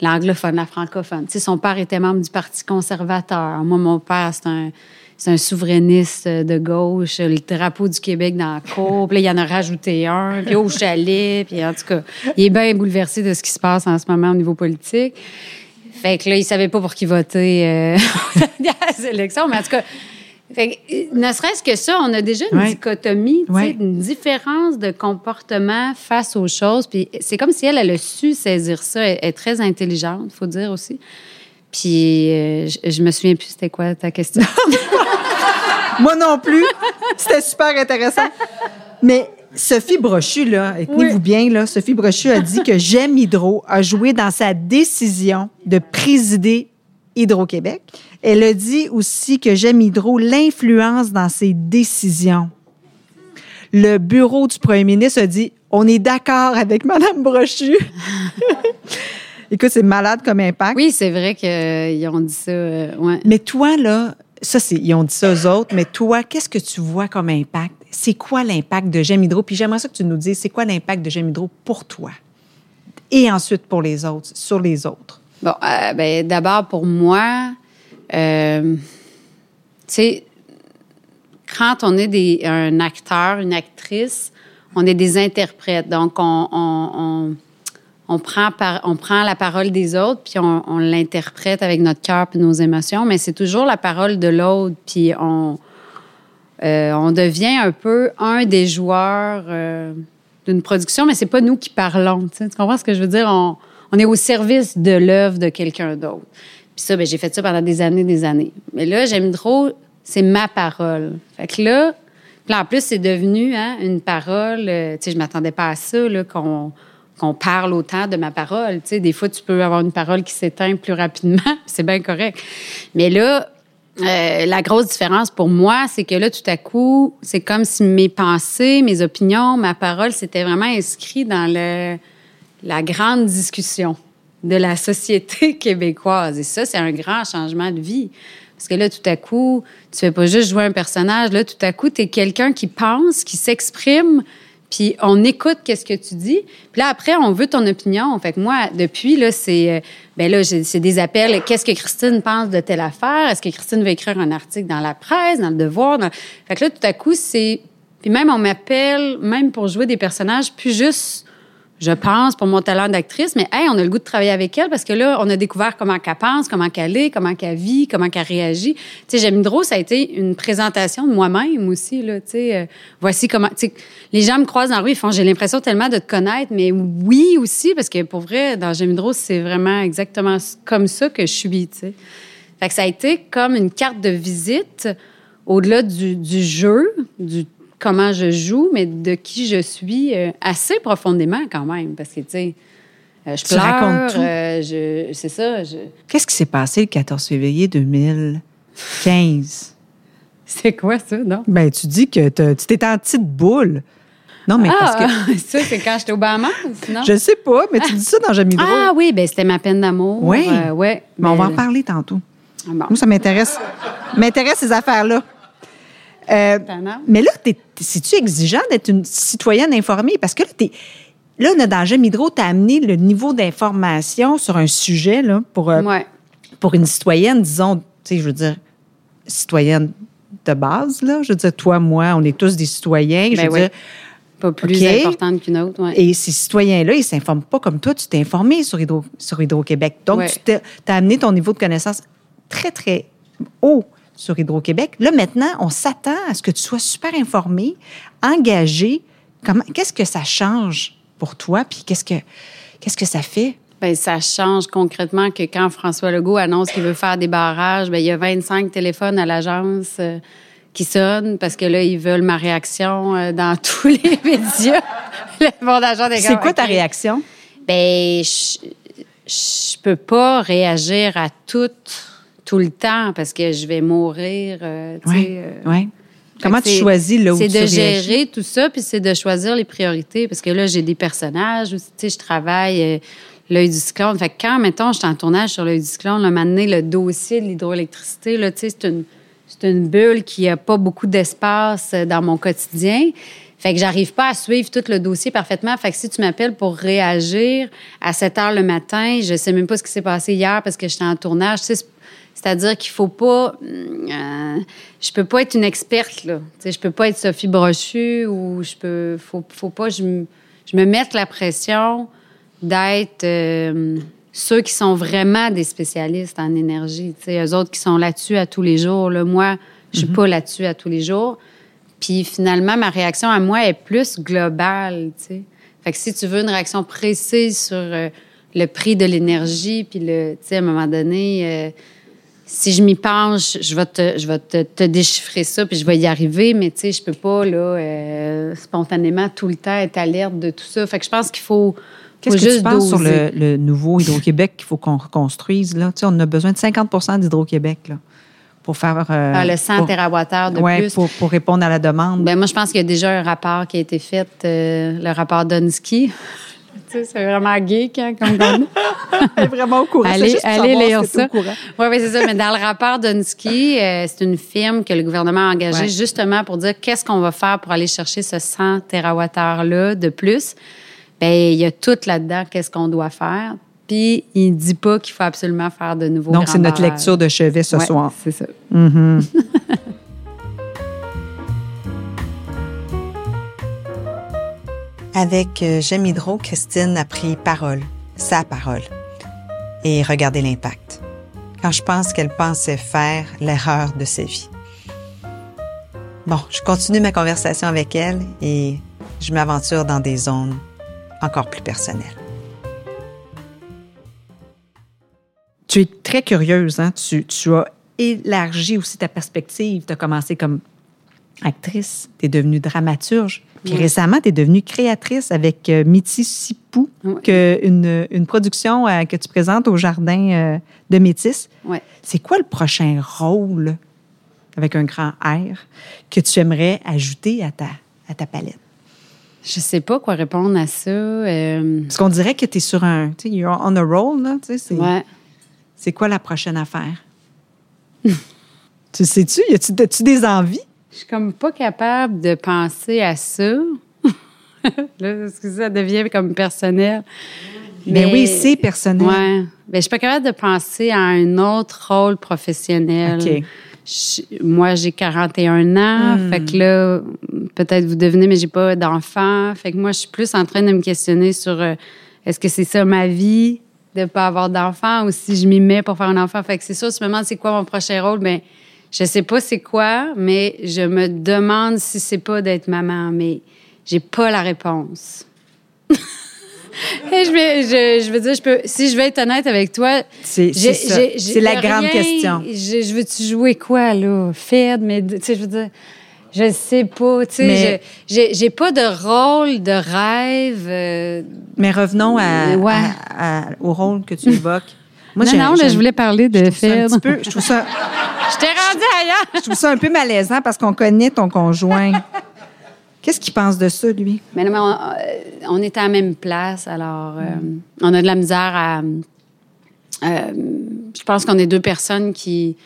l'anglophone, la francophone. Tu sais, son père était membre du Parti conservateur. Moi, mon père, c'est un, c'est un souverainiste de gauche, le drapeau du Québec dans la cour. Puis là, il en a rajouté un, puis au chalet. Puis en tout cas, il est bien bouleversé de ce qui se passe en ce moment au niveau politique. Fait que là, il savait pas pour qui voter euh, à élections. Mais en tout cas, fait que, ne serait-ce que ça, on a déjà une Ouais. dichotomie, Ouais. une différence de comportement face aux choses. Puis c'est comme si elle, elle a su saisir ça. Elle est très intelligente, faut dire aussi. Puis euh, je, je me souviens plus c'était quoi ta question. Moi non plus. C'était super intéressant. Mais Sophie Brochu, là, et tenez-vous bien, là, Sophie Brochu a dit que J'aime Hydro a joué dans sa décision de présider Hydro-Québec. Elle a dit aussi que J'aime Hydro l'influence dans ses décisions. Le bureau du premier ministre a dit on est d'accord avec Mme Brochu. Écoute, c'est malade comme impact. Oui, c'est vrai qu'ils ont dit ça. euh, ouais. Mais toi, là, ça, ils ont dit ça aux autres, mais toi, qu'est-ce que tu vois comme impact? C'est quoi l'impact de J'aime Hydro? Puis j'aimerais ça que tu nous dises, c'est quoi l'impact de J'aime Hydro pour toi? Et ensuite pour les autres, sur les autres. Bon, euh, ben, d'abord, pour moi, euh, tu sais, quand on est un acteur, une actrice, on est des interprètes. Donc, on, on, on, on prend, on prend la parole des autres, puis on, l'interprète avec notre cœur et nos émotions, mais c'est toujours la parole de l'autre, puis on, euh, on devient un peu un des joueurs euh, d'une production, mais c'est pas nous qui parlons. Tu, comprends ce que je veux dire? On, on est au service de l'œuvre de quelqu'un d'autre. Puis ça, ben, j'ai fait ça pendant des années, des années. Mais là, j'aime trop, c'est ma parole. Fait que là, en plus, c'est devenu hein, une parole. euh, tu sais, je m'attendais pas à ça, là, qu'on qu'on parle autant de ma parole. Tu sais, des fois, tu peux avoir une parole qui s'éteint plus rapidement, c'est bien correct. Mais là, euh, la grosse différence pour moi, c'est que là, tout à coup, c'est comme si mes pensées, mes opinions, ma parole, c'était vraiment inscrit dans la grande discussion de la société québécoise. Et ça, c'est un grand changement de vie. Parce que là, tout à coup, tu fais pas juste jouer un personnage. Là, tout à coup, tu es quelqu'un qui pense, qui s'exprime, puis on écoute qu'est-ce que tu dis. Puis là, après, on veut ton opinion. Fait que moi, depuis, là, c'est... euh, ben là, c'est des appels. Qu'est-ce que Christine pense de telle affaire? Est-ce que Christine va écrire un article dans la presse, dans le Devoir? Fait que là, tout à coup, c'est... Puis même, on m'appelle, même pour jouer des personnages, plus juste, je pense, pour mon talent d'actrice, mais hey, on a le goût de travailler avec elle parce que là, on a découvert comment qu'elle pense, comment qu'elle est, comment qu'elle vit, comment qu'elle réagit. Tu sais, J'aime trop, ça a été une présentation de moi-même aussi, là, tu sais. euh, voici comment, tu sais, les gens me croisent dans la rue, ils font, j'ai l'impression tellement de te connaître, mais oui aussi, parce que pour vrai, dans J'aime trop, c'est vraiment exactement comme ça que je suis, tu sais. Fait que ça a été comme une carte de visite au-delà du, du jeu, du comment je joue, mais de qui je suis euh, assez profondément quand même. Parce que, tu sais, euh, je Tu pleure, racontes tout. euh, je- c'est ça. je- Qu'est-ce qui s'est passé le 14 février 2015? C'est quoi ça, non? Ben, tu dis que tu t'étais en petite boule. Non, mais parce que. Ah, ça, c'est quand j'étais au Bahamas, non? Je sais pas, mais tu dis ça dans Jamie Drôle. Ah oui, ben c'était ma peine d'amour. Oui. Euh, ouais. mais on va en Ben, parler tantôt. ah, bon. Moi, ça m'intéresse. m'intéresse ces affaires-là. Euh, mais là, t'es- c'est-tu exigeant d'être une citoyenne informée? Parce que là, t'es- là on a dans J'aime Hydro, tu as amené le niveau d'information sur un sujet là, pour, euh, Ouais. pour une citoyenne, disons, tu sais, je veux dire, citoyenne de base, là. Je veux dire, toi, moi, on est tous des citoyens. je Ben veux oui. dire, Pas plus OK. importante qu'une autre, ouais. et ces citoyens-là, ils ne s'informent pas comme toi. Tu t'es informé sur, Hydro, sur Hydro-Québec. Donc, Ouais. tu as amené ton niveau de connaissance très, très haut sur Hydro-Québec. Là, maintenant, on s'attend à ce que tu sois super informé, engagé. Comment, qu'est-ce que ça change pour toi? Puis qu'est-ce que, qu'est-ce que ça fait? Ben, ça change concrètement que quand François Legault annonce qu'il veut faire des barrages, ben, il y a 25 téléphones à l'agence euh, qui sonnent parce que là, ils veulent ma réaction euh, dans tous les médias. Le des C'est quoi ta réaction? Ben, je, je peux pas réagir à tout tout le temps parce que je vais mourir. euh, Oui. euh, ouais. Comment tu c'est- choisis là où C'est tu de réagis? gérer tout ça, puis c'est de choisir les priorités. Parce que là, j'ai des personnages. Tu sais, je travaille euh, l'œil du cyclone. Fait que quand, mettons, je suis en tournage sur l'œil du cyclone, là, maintenant, le dossier de l'hydroélectricité, là, tu sais, c'est une, c'est une bulle qui a pas beaucoup d'espace euh, dans mon quotidien. Fait que j'arrive pas à suivre tout le dossier parfaitement. Fait que si tu m'appelles pour réagir à 7 heures le matin, je sais même pas ce qui s'est passé hier parce que j'étais en tournage. Tu sais, c'est- c'est-à-dire qu'il faut pas. euh, je peux pas être une experte, là. Tu sais, je peux pas être Sophie Brochu ou je peux. Faut, faut pas. Je, me- me mette la pression d'être euh, ceux qui sont vraiment des spécialistes en énergie. Tu sais, eux autres qui sont là-dessus à tous les jours. Là, moi, je suis pas là-dessus à tous les jours. Puis finalement, ma réaction à moi est plus globale. Fait que si tu veux une réaction précise sur euh, le prix de l'énergie, puis le, à un moment donné, euh, si je m'y penche, je vais te, je vais te, te déchiffrer ça, puis je vais y arriver, mais tu sais, je peux pas, là, euh, spontanément, tout le temps être alerte de tout ça. Fait que je pense qu'il faut, Qu'est-ce que tu penses sur le, doser. le nouveau Hydro-Québec qu'il faut qu'on reconstruise? Là? Tu sais, on a besoin de 50% d'Hydro-Québec là, pour faire... euh, Ah, le 100 pour- TWh de ouais, plus. Pour, pour répondre à la demande. Ben, moi, je pense qu'il y a déjà un rapport qui a été fait, euh, le rapport Dunsky. C'est vraiment geek, hein, comme Elle est vraiment au courant. Allez, juste allez lire ça. Oui, oui, c'est ça. Mais dans le rapport Dunsky, euh, c'est une firme que le gouvernement a engagée Ouais. justement pour dire qu'est-ce qu'on va faire pour aller chercher ce 100 TWh-là de plus. Bien, il y a tout là-dedans, qu'est-ce qu'on doit faire. Puis, il ne dit pas qu'il faut absolument faire de nouveaux Donc, c'est notre lecture de chevet ce Ouais, soir. C'est ça. Euh, J'aime Hydro, Christine a pris parole, sa parole. Et regardez l'impact. Quand je pense qu'elle pensait faire l'erreur de sa vie. Bon, je continue ma conversation avec elle et je m'aventure dans des zones encore plus personnelles. Tu es très curieuse, hein? Tu, tu as élargi aussi ta perspective. Tu as commencé comme actrice, tu es devenue dramaturge. Puis récemment, tu es devenue créatrice avec euh, Métis Sipou, que une, une production euh, que tu présentes au Jardin euh, de Métis. C'est quoi le prochain rôle, avec un grand R, que tu aimerais ajouter à ta, à ta palette? Je sais pas quoi répondre à ça. euh, Parce qu'on dirait que tu es sur un... Tu sais, you're on a roll, là. Tu sais, c'est, quoi la prochaine affaire? tu sais-tu? Y a-tu des envies? Je suis comme pas capable de penser à ça. Là, parce que ça devient comme personnel. Mais, oui, c'est personnel. Ouais. Ben, je suis pas capable de penser à un autre rôle professionnel. OK. Je- moi, j'ai 41 ans. Hmm. Fait que là, peut-être vous devenez, mais j'ai pas d'enfant. Fait que moi, je suis plus en train de me questionner sur euh, est-ce que c'est ça ma vie de pas avoir d'enfant ou si je m'y mets pour faire un enfant. Fait que c'est ça, tu me demandes c'est quoi mon prochain rôle, ben je sais pas c'est quoi, mais je me demande si c'est pas d'être maman, mais j'ai pas la réponse. Et je, vais, je, je veux dire, je peux, si je vais être honnête avec toi, C'est la grande question. Je, je veux-tu jouer quoi, là? Fed, mais, tu sais, je veux dire, je sais pas, tu sais, j'ai pas de rôle, de rêve. euh, Mais revenons à, Ouais. à- à- au rôle que tu évoques. Moi, non, non, là, je voulais parler de un Fed. petit peu- je trouve ça, Je t'ai rendu ailleurs. je trouve ça un peu malaisant parce qu'on connaît ton conjoint. Qu'est-ce qu'il pense de ça, lui? Mais non, mais on, euh, on est à la même place, alors euh, on a de la misère à. euh, je pense qu'on est deux personnes qui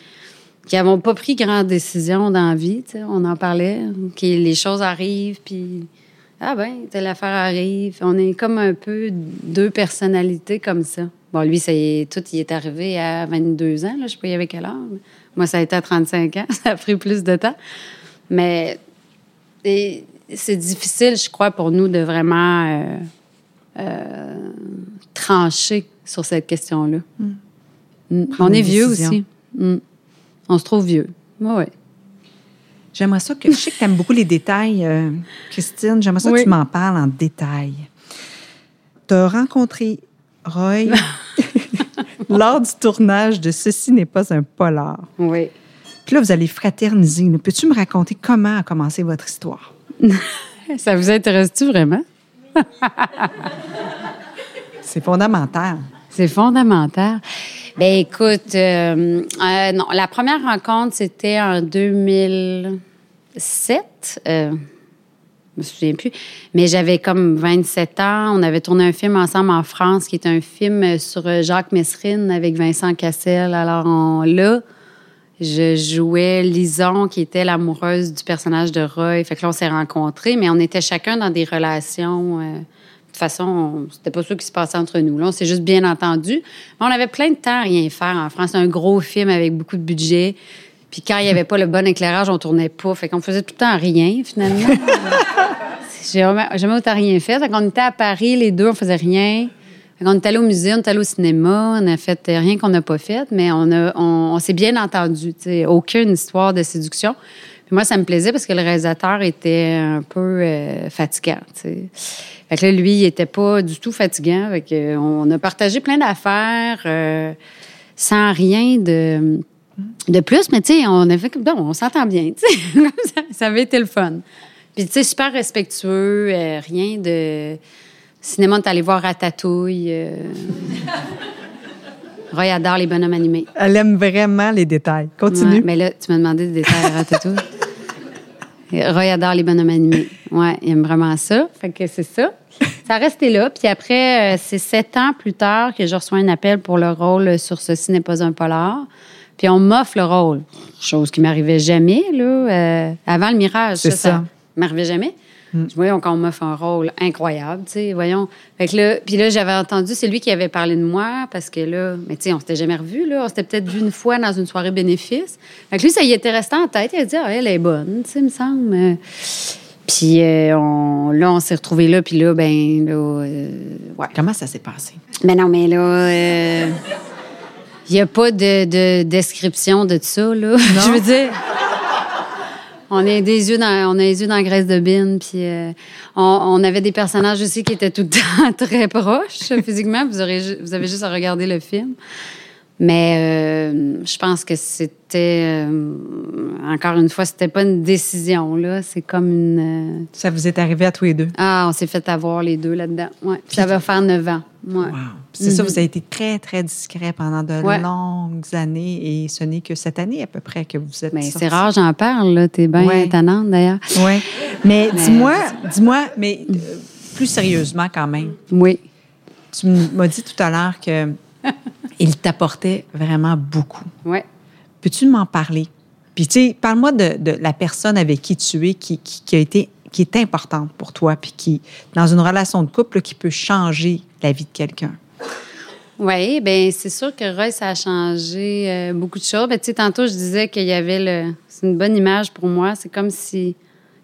qui n'avons pas pris grande décision dans la vie. On en parlait, que les choses arrivent, puis ah ben, telle affaire arrive. On est comme un peu deux personnalités comme ça. Bon, lui, c'est tout, il est arrivé à 22 ans, là, je sais pas, il y avait quel âge. Moi, ça a été à 35 ans, ça a pris plus de temps. Mais c'est difficile, je crois, pour nous de vraiment euh, euh, trancher sur cette question-là. Mm. Prendre On est vieux aussi. Mm. On se trouve vieux. Oui, oui. J'aimerais ça que. Je sais que tu aimes beaucoup les détails, euh, Christine. J'aimerais ça Oui. que tu m'en parles en détail. Tu as rencontré Roy lors du tournage de Ceci n'est pas un polar. Oui. Puis là, vous allez fraterniser. Peux-tu me raconter comment a commencé votre histoire? Ça vous intéresse-tu vraiment? C'est fondamental. C'est fondamental. Ben écoute, euh, euh, non, la première rencontre, c'était en 2007. Euh, je me souviens plus. Mais j'avais comme 27 ans. On avait tourné un film ensemble en France, qui est un film sur euh, Jacques Messrine avec Vincent Cassel. Alors là, je jouais Lison, qui était l'amoureuse du personnage de Roy. Fait que là, on s'est rencontrés, mais on était chacun dans des relations. euh, de toute façon, on- c'était pas ça qui se passait entre nous. Là, on s'est juste bien entendu. Mais on avait plein de temps à rien faire en France. Un gros film avec beaucoup de budget. Puis quand il n'y avait pas le bon éclairage, on tournait pas. Fait qu'on faisait tout le temps rien, finalement. J'ai jamais, jamais autant rien fait. Fait qu'on était à Paris, les deux, on faisait rien. Fait qu'on est allé au musée, on est allé au cinéma, on a fait rien qu'on n'a pas fait, mais on, a, on, on s'est bien entendu. tu sais. Aucune histoire de séduction. Puis moi, ça me plaisait parce que le réalisateur était un peu euh, fatigant. tu sais. Fait que là, lui, il était pas du tout fatigant. Fait que on a partagé plein d'affaires euh, sans rien de, de plus, mais tu sais, on avait comme, bon, on s'entend bien, tu sais. Comme ça, ça avait été le fun. Puis, tu sais, super respectueux, euh, rien de. Cinéma, est allé voir Ratatouille. euh. Roy adore les bonhommes animés. Elle aime vraiment les détails. Continue. Ouais, mais là, tu m'as demandé des détails à Ratatouille. Roy adore les bonhommes animés. Ouais, il aime vraiment ça. Fait que c'est ça. Ça a resté là. Puis après, euh, c'est sept ans plus tard que je reçois un appel pour le rôle sur Ceci n'est pas un polar. Puis on m'offre le rôle. Chose qui m'arrivait jamais, là. euh, avant le mirage, C'est ça, ça. ça m'arrivait jamais. Je voyons qu'on m'offre un rôle incroyable, tu sais, voyons. Fait que là, puis là, j'avais entendu, c'est lui qui avait parlé de moi, parce que là, mais tu sais, on s'était jamais revus, là. On s'était peut-être vu une fois dans une soirée bénéfice. Fait que lui, ça y était resté en tête. Il a dit, ah, elle est bonne, tu sais, me semble. Puis euh, on, là, on s'est retrouvés là, puis là, ben, là, euh, ouais. Comment ça s'est passé? Mais non, mais là, euh, il n'y a pas de, de description de ça, là. Je veux dire. On a des yeux dans, on a les yeux dans la graisse de bine, puis euh, on, on avait des personnages aussi qui étaient tout le temps très proches physiquement. Vous, aurez, vous avez juste à regarder le film. Mais euh, je pense que c'était, euh, encore une fois, c'était pas une décision, là. C'est comme une... euh, Ça vous est arrivé à tous les deux? ah, on s'est fait avoir les deux là-dedans. Ouais. Puis ça va faire neuf ans. Ouais. Wow. C'est ça, vous avez été très, très discret pendant de. Ouais. longues années et ce n'est que cette année à peu près que vous êtes Mais sortis. c'est rare, j'en parle, là. T'es bien Ouais. étonnante, d'ailleurs. Oui. Mais, Mais- dis-moi, dis-moi, mais euh, plus sérieusement quand même, Oui. tu m'as dit tout à l'heure que il t'apportait vraiment beaucoup. Oui. Peux-tu m'en parler? Puis, tu sais, parle-moi de, de la personne avec qui tu es, qui, qui, qui a été, qui est importante pour toi, puis qui, dans une relation de couple, là, qui peut changer la vie de quelqu'un. Oui, bien, c'est sûr que Roy, ça a changé euh, beaucoup de choses. Ben, tu sais, tantôt, je disais qu'il y avait le. C'est une bonne image pour moi. C'est comme si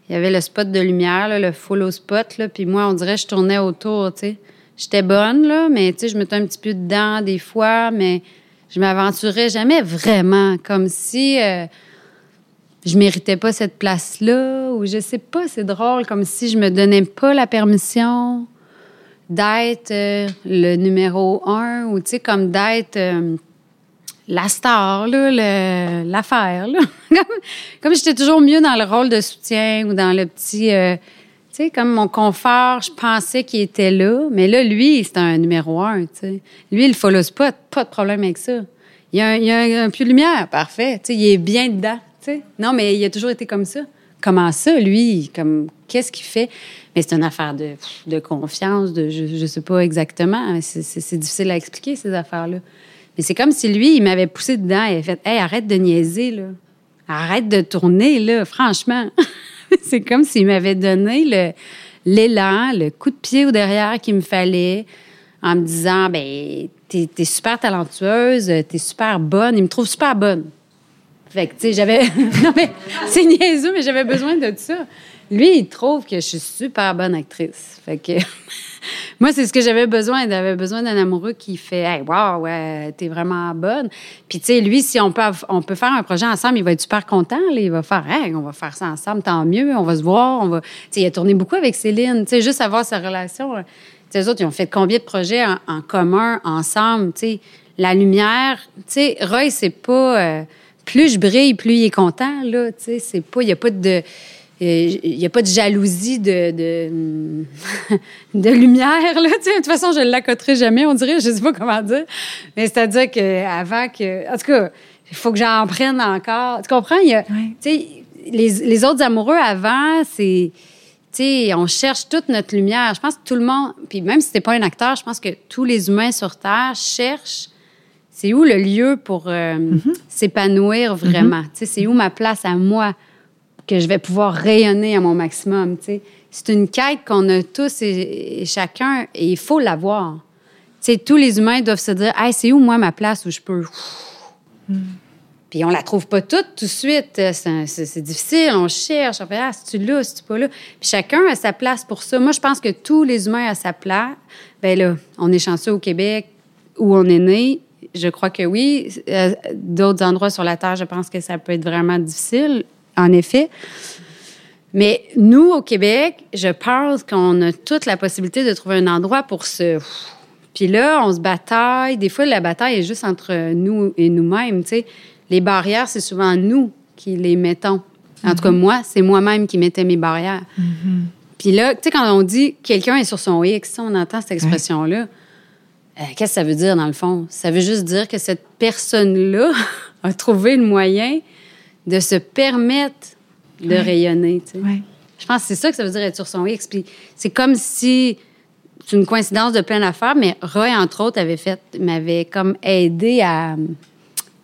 il y avait le spot de lumière, là, le follow spot, là, puis moi, on dirait que je tournais autour, tu sais. J'étais bonne, là, mais tu sais, je mettais un petit peu dedans des fois, mais je m'aventurais jamais vraiment, comme si euh, je méritais pas cette place-là, ou je sais pas, c'est drôle, comme si je me donnais pas la permission d'être euh, le numéro un ou, tu sais, comme d'être euh, la star, l'affaire, comme comme j'étais toujours mieux dans le rôle de soutien ou dans le petit... comme mon confort, je pensais qu'il était là. Mais là, lui, c'est un numéro un, tu sais. Lui, il follow spot, pas de problème avec ça. Il y a un, il de lumière, parfait. Il est bien dedans. Non, mais il a toujours été comme ça. Comment ça, lui? Comme, qu'est-ce qu'il fait? Mais c'est une affaire de, confiance, de, je, je sais pas exactement. C'est, difficile à expliquer, ces affaires-là. Mais c'est comme si lui, il m'avait poussé dedans et fait, hey, arrête de niaiser. Arrête de tourner, franchement. c'est comme s'il m'avait donné l'élan, le coup de pied au derrière qu'il me fallait en me disant, ben, t'es, t'es super talentueuse, t'es super bonne. Il me trouve super bonne. Fait que, tu sais, j'avais. non, mais c'est niaiseux, mais j'avais besoin de ça. Lui, il trouve que je suis super bonne actrice. Fait que. Moi, c'est ce que j'avais besoin. J'avais besoin d'un amoureux qui fait Hey, wow, ouais, t'es vraiment bonne. Puis, tu sais, lui, si on peut, on peut faire un projet ensemble, il va être super content. Il va faire Hey, on va faire ça ensemble, tant mieux, on va se voir. On va... Il a tourné beaucoup avec Céline. Tu sais, juste avoir sa relation. euh, Tu sais, eux autres, ils ont fait combien de projets en, en commun, ensemble? Tu sais, la lumière. Tu sais, Roy, c'est pas. euh, plus je brille, plus il est content, là. Tu sais, c'est pas. Il n'y a pas de. Il n'y a pas de jalousie de, de, de lumière, là. De toute façon, je ne l'accoterai jamais, on dirait. Je ne sais pas comment dire. Mais c'est-à-dire qu'avant que. En tout cas, il faut que j'en prenne encore. Tu comprends? Il y a, les, les autres amoureux avant, c'est. On cherche toute notre lumière. Je pense que tout le monde, puis même si t'es pas un acteur, je pense que tous les humains sur Terre cherchent c'est où le lieu pour euh, s'épanouir vraiment. Sais, c'est où ma place à moi que je vais pouvoir rayonner à mon maximum. tu sais. C'est une quête qu'on a tous et, et chacun, et il faut l'avoir. Tu sais, tous les humains doivent se dire, hey, c'est où moi ma place où je peux? Puis on la trouve pas toute tout de suite. C'est difficile, on cherche. On fait, ah, c'est-tu là, c'est-tu pas là? Puis chacun a sa place pour ça. Moi, je pense que tous les humains ont sa place. Ben là, on est chanceux au Québec où on est né. Je crois que oui. Euh, D'autres endroits sur la Terre, je pense que ça peut être vraiment difficile, en effet. Mais nous, au Québec, je pense qu'on a toute la possibilité de trouver un endroit pour se... Puis là, on se bataille. Des fois, la bataille est juste entre nous et nous-mêmes. tu sais. Les barrières, c'est souvent nous qui les mettons. En tout cas, moi, c'est moi-même qui mettais mes barrières. Puis là, tu sais, quand on dit quelqu'un est sur son X, on entend cette expression-là. Euh, Qu'est-ce que ça veut dire, dans le fond? Ça veut juste dire que cette personne-là a trouvé le moyen de se permettre de rayonner. tu sais. Ouais. Je pense que c'est ça que ça veut dire être sur son X. Puis c'est comme si c'est une coïncidence de plein d'affaires, mais Roy, entre autres, avait fait, m'avait comme aidé à,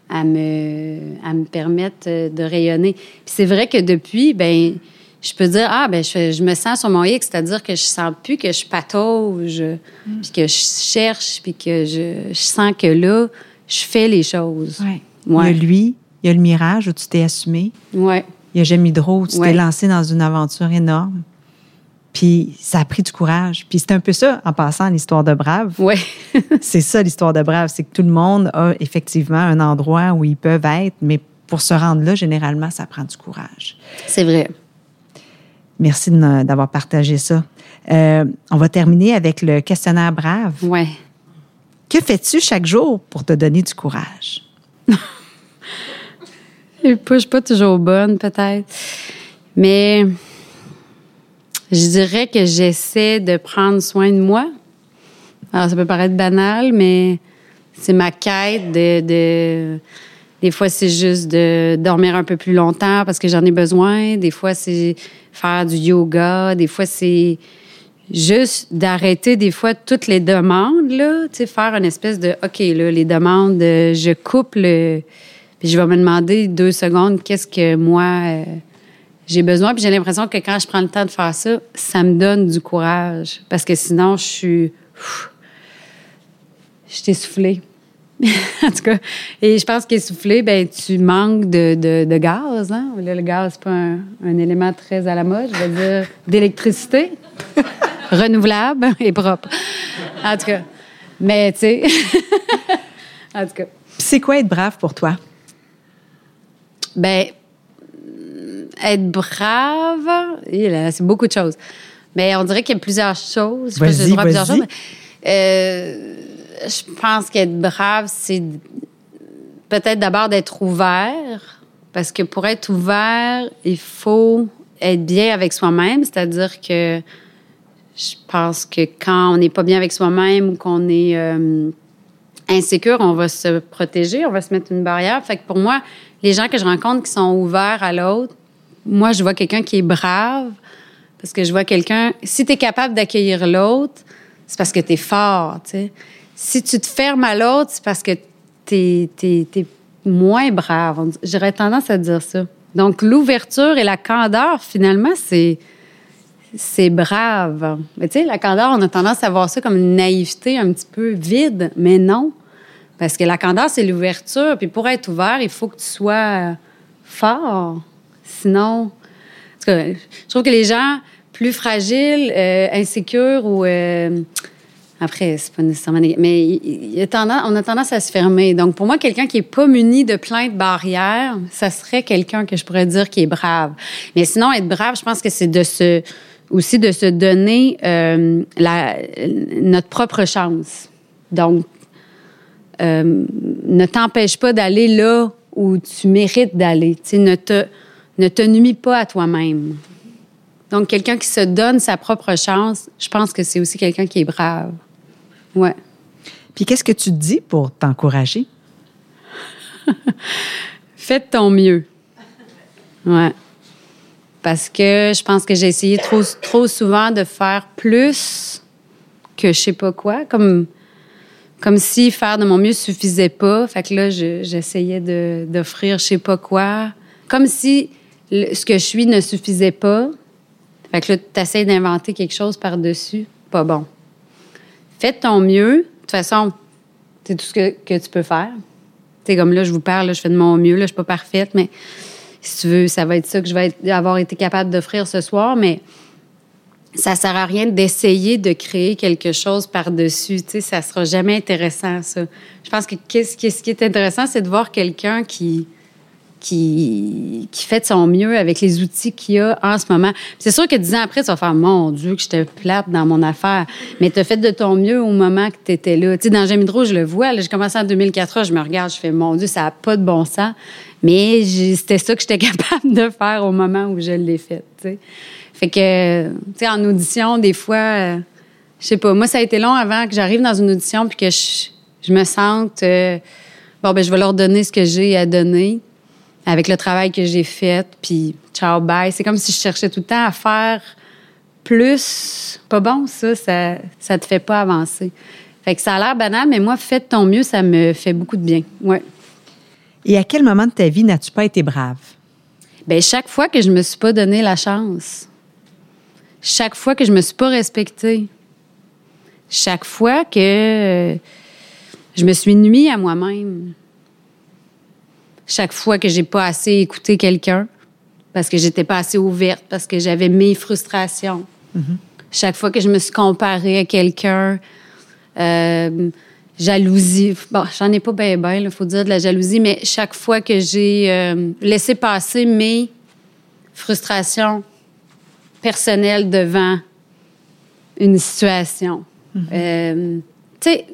à, me, à me permettre euh, de rayonner. Puis c'est vrai que depuis, ben je peux dire, ah, ben je, je me sens sur mon X, c'est-à-dire que je sens plus que je patauge, puis que je cherche, puis que je, je sens que là, je fais les choses. Ouais. Ouais. Il y a lui, il y a le mirage où tu t'es assumé. Ouais. Il y a J'aime Hydro où tu Ouais. t'es lancé dans une aventure énorme. Puis ça a pris du courage. Puis c'est un peu ça, en passant, l'histoire de Brave. Ouais. C'est ça, l'histoire de Brave. C'est que tout le monde a effectivement un endroit où ils peuvent être, mais pour se rendre là, généralement, ça prend du courage. c'est vrai. Merci d'avoir partagé ça. Euh, on va terminer avec le questionnaire Brave. Ouais. Que fais-tu chaque jour pour te donner du courage? Je suis pas toujours bonne, peut-être. Mais je dirais que j'essaie de prendre soin de moi. Alors, ça peut paraître banal, mais c'est ma quête de. de- des fois, c'est juste de dormir un peu plus longtemps parce que j'en ai besoin. Des fois, c'est faire du yoga. Des fois, c'est juste d'arrêter des fois toutes les demandes, là. Tu sais, faire une espèce de, OK, là, les demandes, euh, je coupe le... Puis je vais me demander deux secondes qu'est-ce que moi, euh, j'ai besoin? Puis j'ai l'impression que quand je prends le temps de faire ça, ça me donne du courage. Parce que sinon, je suis... Je suis essoufflée. en tout cas, et je pense qu'essoufflé, ben tu manques de, de, gaz. Hein? Là, le gaz, c'est pas un, élément très à la mode, je veux dire, d'électricité, renouvelable et propre. En tout cas, mais tu sais, en tout cas, c'est quoi être brave pour toi? Ben être brave, c'est beaucoup de choses. Mais on dirait qu'il y a plusieurs choses. Je Vas-y, plusieurs choses, mais, euh, je pense qu'être brave, c'est peut-être d'abord d'être ouvert, parce que pour être ouvert, il faut être bien avec soi-même, c'est-à-dire que je pense que quand on n'est pas bien avec soi-même ou qu'on est euh, insécure, on va se protéger, on va se mettre une barrière. Fait que pour moi, les gens que je rencontre qui sont ouverts à l'autre, moi, je vois quelqu'un qui est brave parce que je vois quelqu'un. Si tu es capable d'accueillir l'autre, c'est parce que tu es fort. Si tu te fermes à l'autre, c'est parce que tu es, moins brave. J'aurais tendance à dire ça. Donc, l'ouverture et la candeur, finalement, c'est c'est brave. Mais tu sais, la candeur, on a tendance à voir ça comme une naïveté un petit peu vide, mais non. Parce que la candeur, c'est l'ouverture. Puis pour être ouvert, il faut que tu sois fort. Sinon, en je trouve que les gens plus fragiles, euh, insécures ou. euh, après, c'est pas nécessairement mais tendance, on a tendance à se fermer. Donc, pour moi, quelqu'un qui est pas muni de plein de barrières, ça serait quelqu'un que je pourrais dire qui est brave. Mais sinon, être brave, je pense que c'est de se, aussi de se donner euh, la, notre propre chance. Donc, euh, ne t'empêche pas d'aller là où tu mérites d'aller. Ne te, ne te nuis pas à toi-même. Donc, quelqu'un qui se donne sa propre chance, je pense que c'est aussi quelqu'un qui est brave. Ouais. Puis qu'est-ce que tu dis pour t'encourager? Fais de ton mieux. Ouais. Parce que je pense que j'ai essayé trop, trop souvent de faire plus que je sais pas quoi, comme, comme si faire de mon mieux suffisait pas. Fait que là, je- j'essayais d'offrir je sais pas quoi. Comme si ce que je suis ne suffisait pas. Fait que là, tu essaies d'inventer quelque chose par-dessus. Pas bon. Fais ton mieux. De toute façon, c'est tout ce que, tu peux faire. Sais, comme là, je vous parle, là, je fais de mon mieux, là, je suis pas parfaite, mais si tu veux, ça va être ça que je vais avoir été capable d'offrir ce soir, mais ça sert à rien d'essayer de créer quelque chose par-dessus. Tu sais, ça sera jamais intéressant, ça. Je pense que ce qui est intéressant, c'est de voir quelqu'un qui, qui, qui fait de son mieux avec les outils qu'il a en ce moment. C'est sûr que dix ans après, tu vas faire Mon Dieu, que j'étais plate dans mon affaire. Mais tu as fait de ton mieux au moment que tu étais là. Tu sais, dans Hydro, je le vois. J'ai commencé en 2004, je me regarde, je fais Mon Dieu, ça n'a pas de bon sens. Mais c'était ça que j'étais capable de faire au moment où je l'ai fait. tu. Fait que, tu sais, en audition, des fois, euh, je sais pas, moi, ça a été long avant que j'arrive dans une audition puis que je, je me sente, euh, bon, ben, je vais leur donner ce que j'ai à donner avec le travail que j'ai fait, puis ciao, bye. C'est comme si je cherchais tout le temps à faire plus. Pas bon, ça, ça, ça te fait pas avancer. Fait que ça a l'air banal, mais moi, fais de ton mieux, ça me fait beaucoup de bien. Ouais. Et à quel moment de ta vie n'as-tu pas été brave? Bien, chaque fois que je me suis pas donné la chance, chaque fois que je me suis pas respectée, chaque fois que euh, je me suis nuit à moi-même, chaque fois que j'ai pas assez écouté quelqu'un, parce que j'étais pas assez ouverte, parce que j'avais mes frustrations, chaque fois que je me suis comparée à quelqu'un, euh, jalousie. Bon, j'en ai pas bien, bien, il faut dire de la jalousie, mais chaque fois que j'ai euh, laissé passer mes frustrations personnelles devant une situation. Euh, tu sais,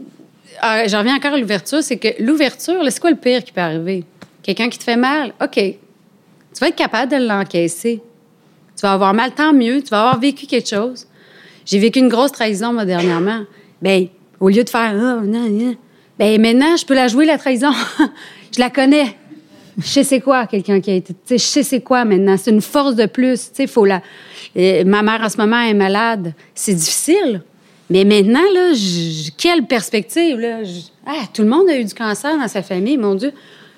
j'en reviens encore à l'ouverture, c'est que l'ouverture, c'est quoi le pire qui peut arriver? Quelqu'un qui te fait mal, OK. Tu vas être capable de l'encaisser. Tu vas avoir mal, tant mieux. Tu vas avoir vécu quelque chose. J'ai vécu une grosse trahison, moi, dernièrement. Ben, au lieu de faire, oh, non, non, ben, maintenant, je peux la jouer, la trahison. je la connais. Je sais c'est quoi, quelqu'un qui a été. Je sais c'est quoi maintenant. C'est une force de plus. Tu sais, faut la. Ma mère, en ce moment, est malade. C'est difficile. Mais maintenant, là, quelle perspective, là. Ah, tout le monde a eu du cancer dans sa famille, mon Dieu.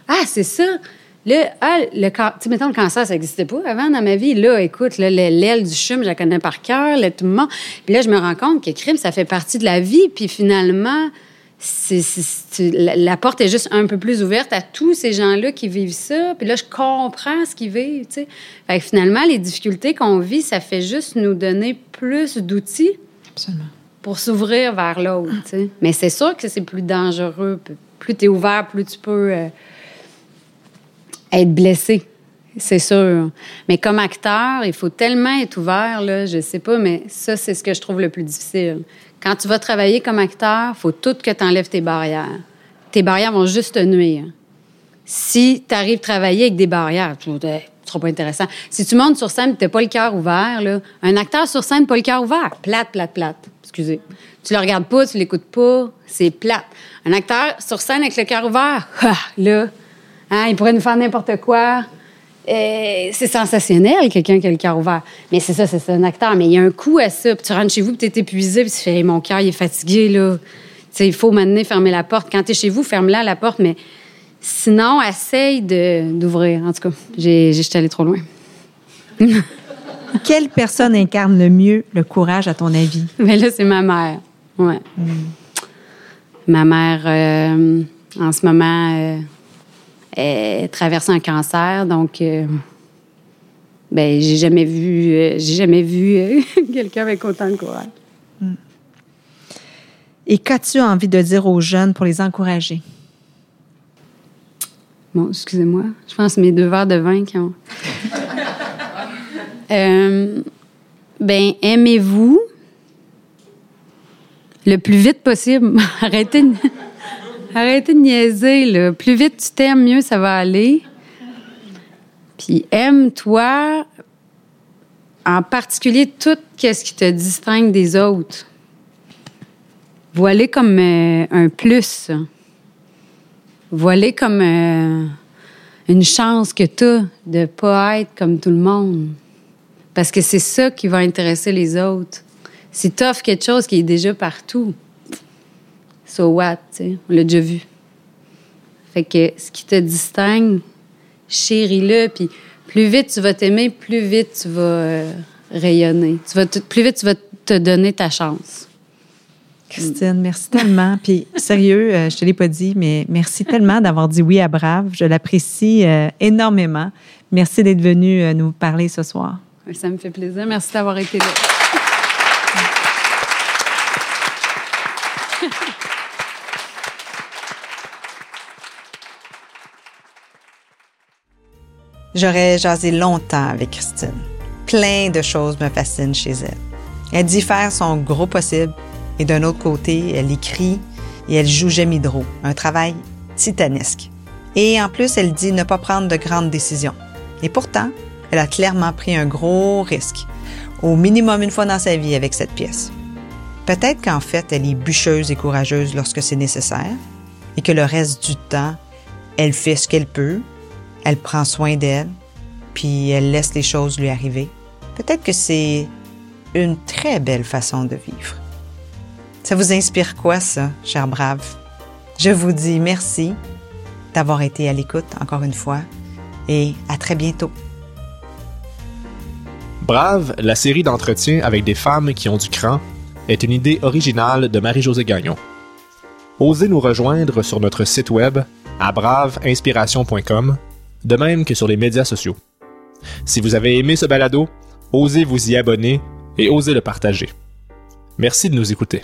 Ah, c'est ça. Là, ah, le, tu mettons, le cancer, ça n'existait pas avant dans ma vie. Là, écoute, l'aile du chum, je la connais par cœur, là, tout le monde. Puis là, je me rends compte que crime, ça fait partie de la vie. Puis finalement, c'est- la, la porte est juste un peu plus ouverte à tous ces gens-là qui vivent ça. Puis là, je comprends ce qu'ils vivent, tu sais. Fait que finalement, les difficultés qu'on vit, ça fait juste nous donner plus d'outils Absolument. pour s'ouvrir vers l'autre. tu sais. Mais c'est sûr que c'est plus dangereux. Plus tu es ouvert, plus tu peux euh, être blessé. C'est sûr. Mais comme acteur, il faut tellement être ouvert, là, je sais pas, mais ça, c'est ce que je trouve le plus difficile. Quand tu vas travailler comme acteur, il faut tout que tu enlèves tes barrières. Tes barrières vont juste te nuire. Si tu arrives travailler avec des barrières, tu ne sera pas intéressant. Si tu montes sur scène tu n'as pas le cœur ouvert, là, un acteur sur scène, pas le cœur ouvert, plate, plate, plate. Excusez. Tu le regardes pas, tu l'écoutes pas, c'est plate. Un acteur sur scène avec le cœur ouvert, ah, là, hein, il pourrait nous faire n'importe quoi. C'est sensationnel, quelqu'un qui a le cœur ouvert. Mais c'est ça, c'est un acteur. Mais il y a un coup à ça. Puis tu rentres chez vous, puis tu es épuisé, puis tu fais, Hey, mon cœur, il est fatigué, là. Tu sais, il faut maintenant fermer la porte. Quand tu es chez vous, ferme-la, la porte. Mais sinon, essaye d'ouvrir. En tout cas, j'étais allée trop loin. Quelle personne incarne le mieux le courage, à ton avis? Mais là, c'est ma mère. Ouais. Ma mère, euh, en ce moment, euh, elle traverse un cancer, donc euh, ben j'ai jamais vu, euh, j'ai jamais vu euh, quelqu'un avec autant de courage. Et qu'as-tu envie de dire aux jeunes pour les encourager? Bon, excusez-moi, je pense mes deux verres de vin qui ont. Euh, ben, aimez-vous le plus vite possible. Arrêtez de, arrêtez de niaiser. Plus vite tu t'aimes, mieux ça va aller. Puis aime-toi, en particulier tout ce qui te distingue des autres. Voilez comme euh, un plus. Voilez comme euh, une chance que tu as de ne pas être comme tout le monde. Parce que c'est ça qui va intéresser les autres. Si tu quelque chose qui est déjà partout, so what, tu sais, on l'a déjà vu. Fait que ce qui te distingue, chéris-le, puis plus vite tu vas t'aimer, plus vite tu vas euh, rayonner. Tu vas plus vite tu vas te donner ta chance. Christine, merci tellement. Puis sérieux, euh, je te l'ai pas dit, mais merci tellement d'avoir dit oui à Brave. Je l'apprécie euh, énormément. Merci d'être venu euh, nous parler ce soir. Ça me fait plaisir. Merci d'avoir été là. J'aurais jasé longtemps avec Christine. Plein de choses me fascinent chez elle. Elle dit faire son gros possible et d'un autre côté, elle écrit et elle joue Hydro, un travail titanesque. Et en plus, elle dit ne pas prendre de grandes décisions. Et pourtant, elle a clairement pris un gros risque au minimum une fois dans sa vie avec cette pièce. Peut-être qu'en fait, elle est bûcheuse et courageuse lorsque c'est nécessaire, et que le reste du temps, elle fait ce qu'elle peut, elle prend soin d'elle, puis elle laisse les choses lui arriver. Peut-être que c'est une très belle façon de vivre. Ça vous inspire quoi, ça, cher brave? Je vous dis merci d'avoir été à l'écoute encore une fois et à très bientôt. Brave, la série d'entretiens avec des femmes qui ont du cran, est une idée originale de Marie-Josée Gagnon. Osez nous rejoindre sur notre site web à braveinspiration.com, de même que sur les médias sociaux. Si vous avez aimé ce balado, osez vous y abonner et osez le partager. Merci de nous écouter.